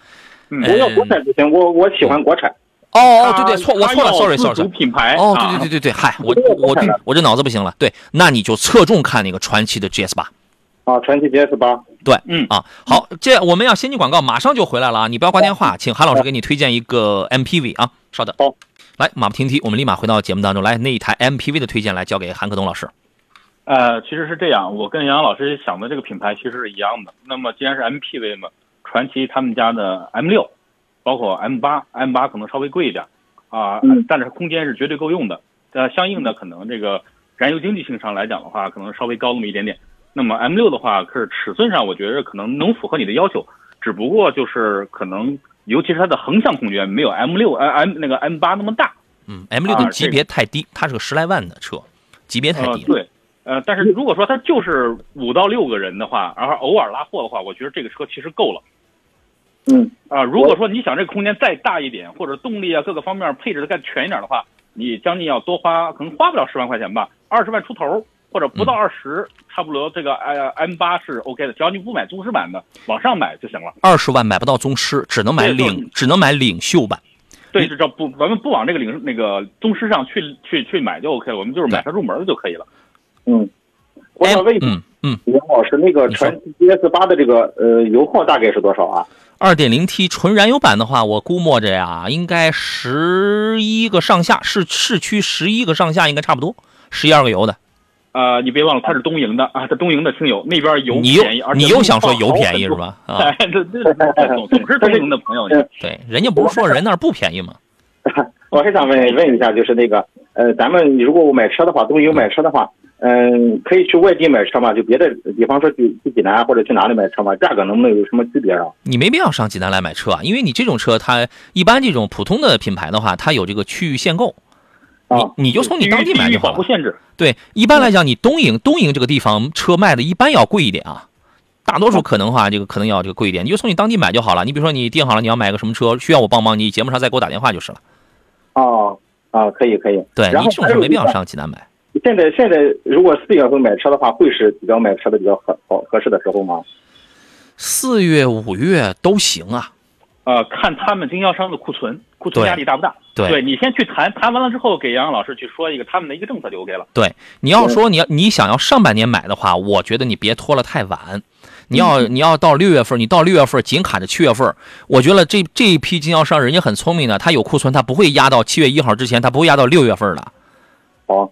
嗯我要国产不行，我我喜欢国产。哦哦，对对，错，我错了，sorry sorry 主。品牌哦，啊对对对对对，嗨，我我我这脑子不行了。对，那你就侧重看那个传奇的 GS 八。啊，传奇 GS 八。对，嗯啊，好，这我们要先进广告，马上就回来了啊！你不要挂电话，请韩老师给你推荐一个 MPV 啊，稍等。好，来，马不停蹄，我们立马回到节目当中来，那一台 MPV 的推荐来交给韩克东老师。呃，其实是这样，我跟杨洋老师想的这个品牌其实是一样的。那么既然是 MPV 嘛，传祺他们家的 M 六，包括 M 八，M 八可能稍微贵一点啊、嗯但是空间是绝对够用的。呃，相应的可能这个燃油经济性上来讲的话，可能稍微高那么一点点。那么 M 六的话，是尺寸上我觉得可能能符合你的要求，只不过就是可能，尤其是它的横向空间没有 M 六呃 M 那个 M 八那么大。嗯，M 六的啊级别太低，它是个十来万的车，级别太呃，低了。对，呃，但是如果说它就是五到六个人的话，然后偶尔拉货的话，我觉得这个车其实够了。嗯啊、如果说你想这个空间再大一点，或者动力啊各个方面配置的更全一点的话，你将近要多花，可能花不了十万块钱吧，二十万出头，或者不到二十、差不多这个呃 M 八是 OK 的，只要你不买宗师版的，往上买就行了。二十万买不到宗师，只能买领，只能买领袖版。对，就这不，咱们不往这个领那个宗师上去去去买就 OK 了，我们就是买它入门的就可以了。嗯，我想问一下嗯嗯，杨老师，那个传祺 GS 八的这个呃油耗大概是多少啊？二点零 T 纯燃油版的话，我估摸着呀，应该十一个上下，市市区十一个上下应该差不多，十一二个油的。呃，你别忘了他是东营的啊，他东营的亲友那边油你又便宜，而且你又想说油？便宜是吧？啊，哎，这这这总总是东营的朋友，对，人家不是说人那儿不便宜吗？我还想问问一下，就是那个呃，咱们如果我买车的话，东营买车的话，嗯、可以去外地买车吗？就别的，比方说去去济南或者去哪里买车吗？价格能不能有什么区别啊？你没必要上济南来买车啊，因为你这种车它一般这种普通的品牌的话，它有这个区域限购，啊你你就从你当地买就好了。对，一般来讲，你东营东营这个地方车卖的一般要贵一点啊。大多数可能话，这个可能要这个贵一点，你就从你当地买就好了。你比如说你定好了你要买个什么车，需要我帮忙，你节目上再给我打电话就是了。哦啊，可以可以。对你这种车没必要上济南买。现在现在如果四月份买车的话，会是比较买车的比较合好合适的时候吗？四月、五月都行啊，呃，看他们经销商的库存，库存压力大不大？对你先去谈，谈完了之后给杨洋老师去说一个他们的一个政策就 OK 了。对，你要说你要你想要上半年买的话，我觉得你别拖了太晚。你要你要到六月份，你到六月份紧卡着七月份，我觉得这这一批经销商人家很聪明的，他有库存，他不会压到七月一号之前，他不会压到六月份的，好，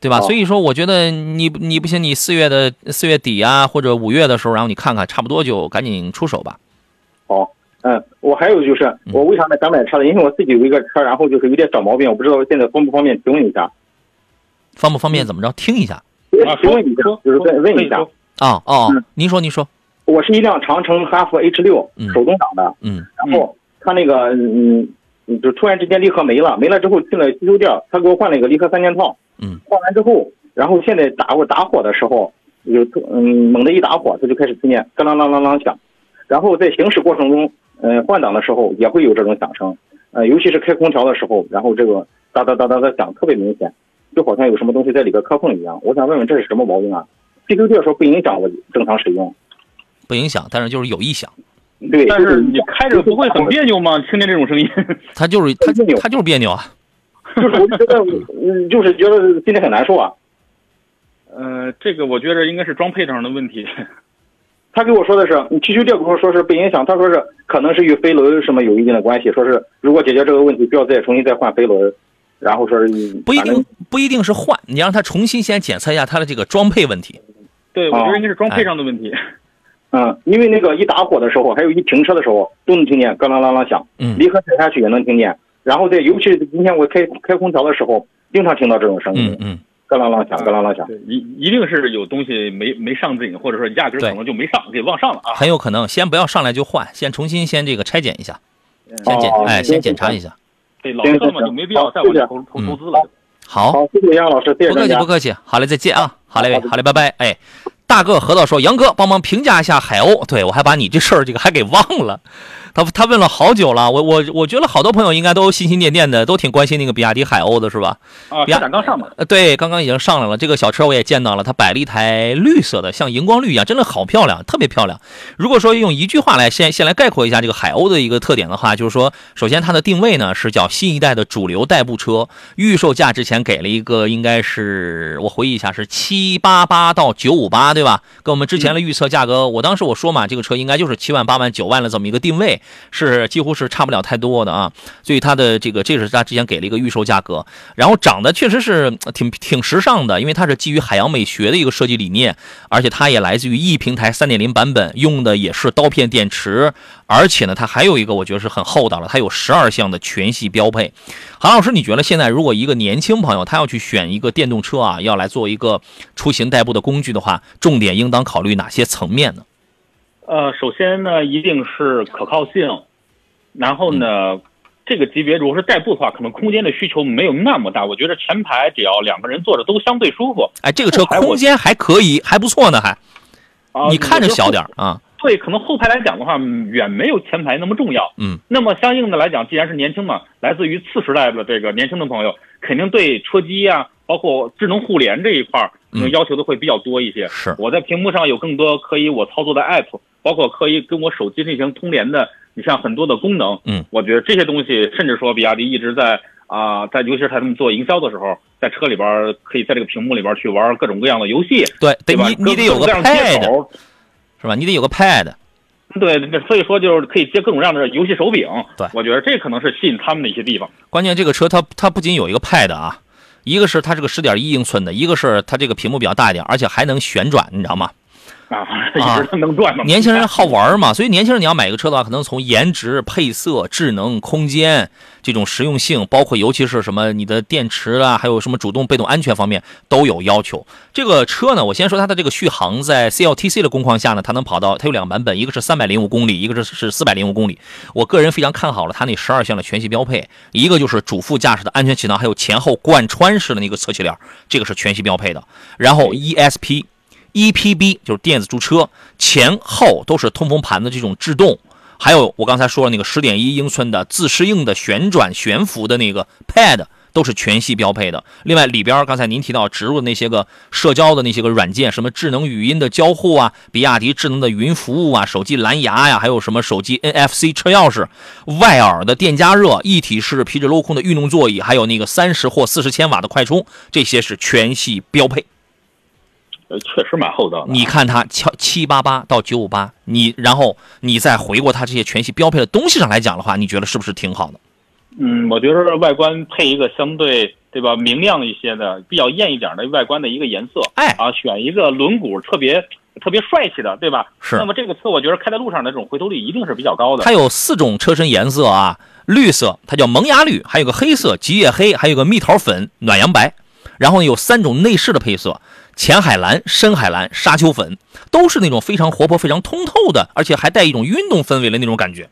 对吧？好所以说，我觉得你你不行，你四月的四月底啊，或者五月的时候，然后你看看，差不多就赶紧出手吧。好，嗯，我还有就是，我为啥买想买车呢？因为我自己有一个车，然后就是有点小毛病，我不知道现在方不方便提问一下。方不方便？怎么着？听一下。啊，询问一下，就是问问一下。啊。啊您说您说，我是一辆长城哈弗 H 六嗯。手动挡的，嗯。然后他那个嗯，嗯就突然之间离合没了，没了之后去了修修店，他给我换了一个离合三件套，嗯，换完之后，然后现在打我打火的时候，有突嗯猛地一打火，它就开始听见咯啷啷啷啷响，然后在行驶过程中，呃换挡的时候也会有这种响声，呃尤其是开空调的时候，然后这个哒哒哒哒的响特别明显，就好像有什么东西在里边磕碰一样。我想问问这是什么毛病啊？汽修店说不影响我正常使用，不影响，但是就是有异响，对，但是你开着不会很别扭吗？听见这种声音，他就是他别扭他就是别扭啊。就是我就觉得，嗯，就是觉得心里很难受啊。呃，这个我觉得应该是装配上的问题。他给我说的是，你汽修店给我说是不影响，他说是可能是与飞轮什么有一定的关系，说是如果解决这个问题，不要再重新再换飞轮，然后说是不一定不一定是换，你让他重新先检测一下他的这个装配问题。对，我觉得应该是装配上的问题。嗯，因为那个一打火的时候，还有一停车的时候，都能听见咯啷啷啷响，嗯离合踩下去也能听见，然后在尤其是今天我开开空调的时候，经常听到这种声音，嗯嗯，咯啷啷响，咯啷啷响。对，一一定是有东西没没上紧，或者说压根儿可能就没上，给忘上了啊。很有可能先不要上来就换，先重新先这个拆检一下，先检哦哎先检查一下。对，老车了嘛，就没必要再往里投投投资了。好，好，谢谢杨老师，谢谢不客。气不客气，好嘞，再见啊，好嘞好嘞，拜拜。哎，大个河道说，杨哥帮忙评价一下海鸥，对我还把你这事儿这个还给忘了。他他问了好久了，我我我觉得好多朋友应该都心心念念的，都挺关心那个比亚迪海鸥的是吧？啊，呀车展刚上嘛，呃，对，刚刚已经上来了。这个小车我也见到了，它摆了一台绿色的，像荧光绿一样，真的好漂亮，特别漂亮。如果说用一句话来先先来概括一下这个海鸥的一个特点的话，就是说，首先它的定位呢是叫新一代的主流代步车，预售价之前给了一个应该是我回忆一下是七八八到九五八，对吧？跟我们之前的预测价格，我当时我说嘛，这个车应该就是七万、八万、九万的这么一个定位，是几乎是差不了太多的啊。所以它的这个这是它之前给了一个预售价格，然后长得确实是挺挺时尚的，因为它是基于海洋美学的一个设计理念，而且它也来自于 E 平台3.0版本，用的也是刀片电池，而且呢，它还有一个我觉得是很厚道了，它有十二项的全系标配。韩老师，你觉得现在如果一个年轻朋友他要去选一个电动车啊，要来做一个出行代步的工具的话，重点应当考虑哪些层面呢？呃，首先呢，一定是可靠性，然后呢，这个级别如果是代步的话，可能空间的需求没有那么大。我觉得前排只要两个人坐着都相对舒服。哎，这个车空间还可以，还不错呢，还啊，你看着小点儿。啊，对，可能后排来讲的话，嗯远没有前排那么重要。嗯，那么相应的来讲，既然是年轻嘛，来自于次时代的这个年轻的朋友，肯定对车机呀、包括智能互联这一块儿，可能嗯要求的会比较多一些。是我在屏幕上有更多可以我操作的 app，包括可以跟我手机进行通联的，你像很多的功能。嗯，我觉得这些东西，甚至说比亚迪一直在啊、在尤其是他们做营销的时候，在车里边可以在这个屏幕里边去玩各种各样的游戏，对，得对吧？你你得有个 pad 口。是吧？你得有个 pad。对，那所以说就是可以接各种各样的游戏手柄。对我觉得这可能是吸引他们的一些地方。关键这个车它它不仅有一个 pad 啊，一个是它是个十点一英寸的，一个是它这个屏幕比较大一点，而且还能旋转，你知道吗？啊，一直能转嘛。年轻人好玩嘛，所以年轻人你要买个车的话，可能从颜值、配色、智能、空间这种实用性，包括尤其是什么你的电池啊，还有什么主动、被动安全方面都有要求。这个车呢，我先说它的这个续航，在 CLTC 的工况下呢，它能跑到它有两个版本，一个是三百零五公里，一个是是四百零五公里。我个人非常看好了它那十二项的全系标配，一个就是主副驾驶的安全气囊，还有前后贯穿式的那个侧气帘，这个是全系标配的。然后 ESP。EPB 就是电子驻车，前后都是通风盘的这种制动，还有我刚才说的那个十点一英寸的自适应的旋转悬浮的那个 Pad，都是全系标配的。另外里边刚才您提到植入的那些个社交的那些个软件，什么智能语音的交互啊，比亚迪智能的云服务啊，手机蓝牙呀，还有什么手机 NFC 车钥匙、外耳的电加热、一体式皮质镂空的运动座椅，还有那个三十或四十千瓦的快充，这些是全系标配。呃，确实蛮厚道的。你看它七七八八到九五八，你然后你再回过它这些全系标配的东西上来讲的话，你觉得是不是挺好的？嗯，我觉得外观配一个相对对吧明亮一些的、比较艳一点的外观的一个颜色，哎啊，选一个轮毂特别特别帅气的，对吧？是那么这个车我觉得开在路上的这种回头率一定是比较高的。它有四种车身颜色啊，绿色它叫萌芽绿，还有个黑色极夜黑，还有个蜜桃粉暖阳白，然后呢有三种内饰的配色。浅海蓝、深海蓝、沙丘粉，都是那种非常活泼、非常通透的，而且还带一种运动氛围的那种感觉。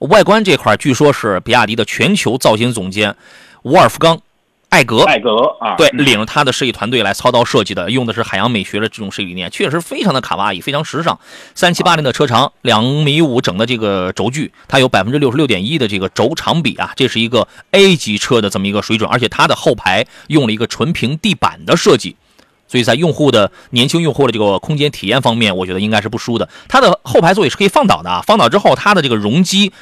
外观这块，据说是比亚迪的全球造型总监沃尔夫冈·艾格艾格啊，对，领着他的设计团队来操刀设计的，用的是海洋美学的这种设计理念，确实非常的卡哇伊，非常时尚。三七八零的车长，两米五整的这个轴距，它有百分之六十六点一的这个轴长比啊，这是一个 A 级车的这么一个水准，而且它的后排用了一个纯平地板的设计。所以在用户的年轻用户的这个空间体验方面，我觉得应该是不输的。它的后排座椅是可以放倒的啊，放倒之后它的这个容积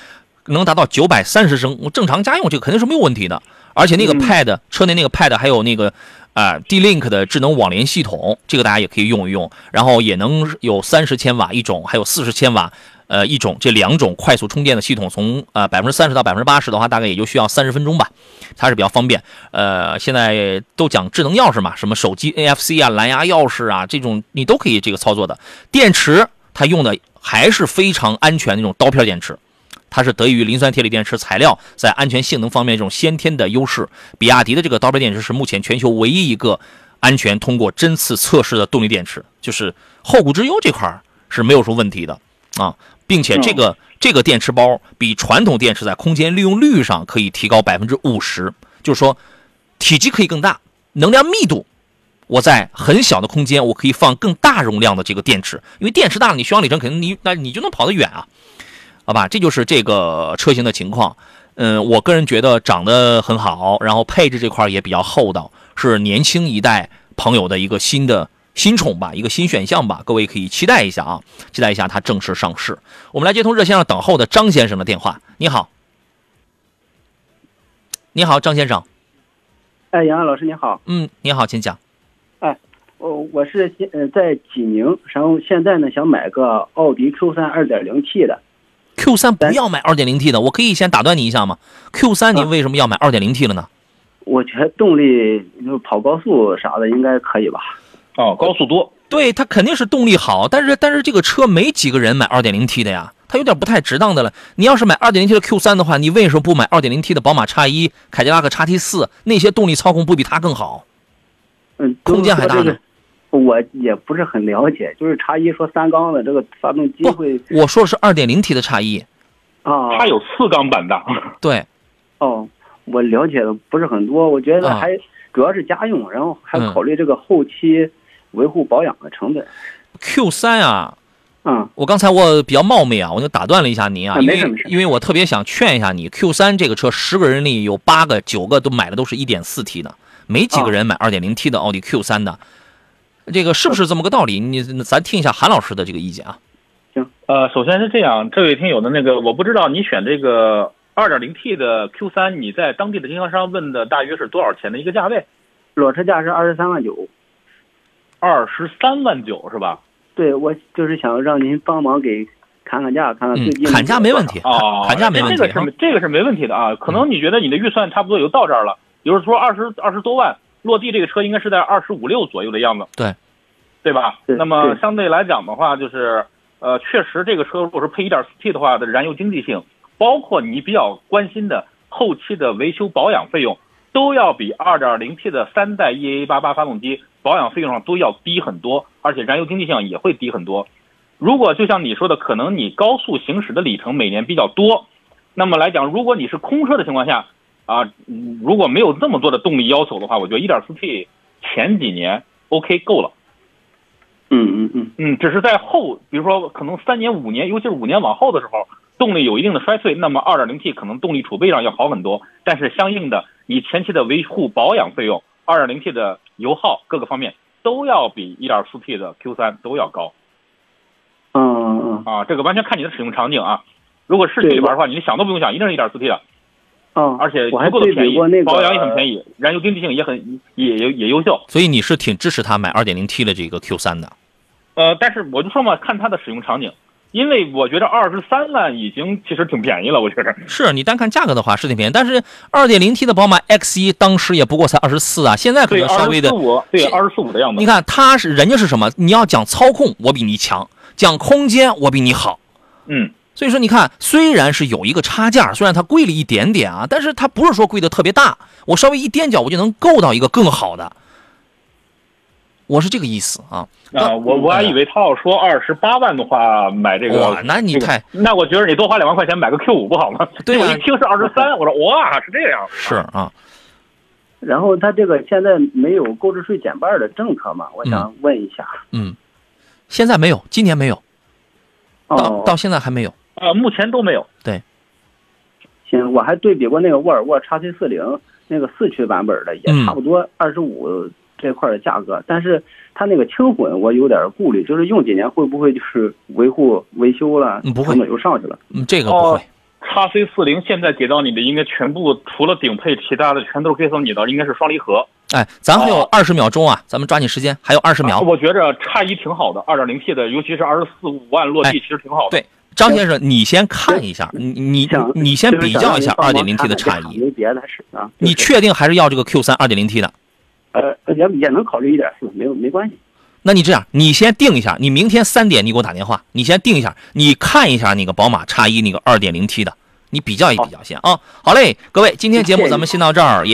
能达到九百三十升，正常家用这个肯定是没有问题的。而且那个 Pad、车内那个 Pad 还有那个啊 D-Link 的智能网联系统，这个大家也可以用一用。然后也能有三十千瓦一种，还有四十千瓦呃一种，这两种快速充电的系统，从呃百分之三十到百分之八十的话，大概也就需要三十分钟吧。它是比较方便，呃，现在都讲智能钥匙嘛，什么手机 NFC 啊、蓝牙钥匙啊，这种你都可以这个操作的。电池它用的还是非常安全那种刀片电池，它是得益于磷酸铁锂电池材料在安全性能方面这种先天的优势。比亚迪的这个刀片电池是目前全球唯一一个安全通过针刺测试的动力电池，就是后顾之忧这块是没有什么问题的啊，并且这个。这个电池包比传统电池在空间利用率上可以提高百分之五十，就是说体积可以更大，能量密度，我在很小的空间我可以放更大容量的这个电池，因为电池大了，你续航里程肯定你那你就能跑得远啊，好吧？这就是这个车型的情况。嗯，我个人觉得长得很好，然后配置这块也比较厚道，是年轻一代朋友的一个新的。新宠吧，一个新选项吧，各位可以期待一下啊，期待一下它正式上市。我们来接通热线上等候的张先生的电话。你好，你好，张先生。哎，杨安老师你好。嗯，你好，请讲。哎，我我是现呃在济宁，然后现在呢想买个奥迪 Q 三二点零 T 的。Q 三不要买二点零 T 的，我可以先打断你一下吗？Q 三你为什么要买二点零 T 的呢？我觉得动力就跑高速啥的应该可以吧。哦，高速多，对它肯定是动力好，但是但是这个车没几个人买 2.0T 的呀，它有点不太值当的了。你要是买 2.0T 的 Q3 的话，你为什么不买 2.0T 的宝马叉一、凯迪拉克叉 T4，那些动力操控不比它更好？嗯，空间还大呢。我也不是很了解，就是叉一说三缸的这个发动机会，我说的是 2.0T 的叉一啊，它有四缸版的。对，哦，我了解的不是很多，我觉得还主要是家用，然后还考虑这个后期。维护保养的成本，Q 三啊，嗯，我刚才我比较冒昧啊，我就打断了一下您啊，因为没事因为我特别想劝一下你，Q 三这个车十个人里有八个九个都买的都是一点四 T 的，没几个人买二点零 T 的奥迪 Q 三的，这个是不是这么个道理？你咱听一下韩老师的这个意见啊。行，呃，首先是这样，这位听友的那个，我不知道你选这个二点零 T 的 Q 三，你在当地的经销商问的大约是多少钱的一个价位？裸车价是二十三万九。二十三万九是吧？对，我就是想让您帮忙给砍砍价，看看最近砍价没问题啊，砍价没问题，这个是这个是没问题的啊。可能你觉得你的预算差不多也就到这儿了，比如说二十二十多万落地，这个车应该是在二十五六左右的样子，对，对吧？那么相对来讲的话，就是呃，确实这个车如果是配一点四 T 的话的燃油经济性，包括你比较关心的后期的维修保养费用，都要比 2.0T 的三代 EA88 发动机。保养费用上都要低很多，而且燃油经济性也会低很多。如果就像你说的，可能你高速行驶的里程每年比较多，那么来讲，如果你是空车的情况下，啊，如果没有那么多的动力要求的话，我觉得 1.4T 前几年 OK 够了。嗯嗯嗯嗯，只是在后，比如说可能三年五年，尤其是五年往后的时候，动力有一定的衰退，那么 2.0T 可能动力储备上要好很多，但是相应的你前期的维护保养费用、二点零 T 的油耗各个方面都要比一点四 T 的 Q 三都要高。嗯嗯啊，这个完全看你的使用场景啊。如果市区里边的话，你想都不用想，一定是点四 T 的。嗯，而且足够的便宜，那个保养也很便宜，燃油经济性也很也也也优秀。所以你是挺支持他买二点零 T 的这个 Q 三的。呃，但是我就说嘛，看它的使用场景，因为我觉得二十三万已经其实挺便宜了，我觉得。是你单看价格的话是挺便宜，但是二点零 T 的宝马 X1 当时也不过才二十四啊，现在可能稍微的对二十四五的样子。你看它是人家是什么？你要讲操控，我比你强；讲空间，我比你好。嗯。所以说，你看，虽然是有一个差价，虽然它贵了一点点啊，但是它不是说贵的特别大。我稍微一踮脚，我就能够到一个更好的。我是这个意思啊。啊，我我还以为他要说二十八万的话买这个。哇，那你太……那我觉得你多花两万块钱买个 Q 五不好吗？对 我一听是二十三，我说哇，是这样。是啊。然后他这个现在没有购置税减半的政策嘛？我想问一下。嗯，现在没有，今年没有。到哦到现在还没有。呃，目前都没有。对，行，我还对比过那个沃尔沃 x C 四零那个四驱版本的，也差不多二十五这块的价格，嗯、但是它那个轻混我有点顾虑，就是用几年会不会就是维护维修了，嗯、不会，成本又上去了。嗯，这个不会。x C 四零现在给到你的应该全部除了顶配，其他的全都是给到你的，应该是双离合。哎，咱还有二十秒钟啊，咱们抓紧时间，还有二十秒。我觉着差异挺好的，二点零 T 的，尤其是二十四五万落地，其实挺好的。对。张先生，你先看一下，你你你先比较一下二点零 T 的差异。没别的事啊。你确定还是要这个 Q 三二点零 T 的？呃，也也能考虑一点四，没有没关系。那你这样，你先定一下，你明天三点你给我打电话，你先定一下，你看一下那个宝马叉一那个二点零 T 的，你比较一比较先啊。好嘞，各位，今天节目咱们先到这儿也。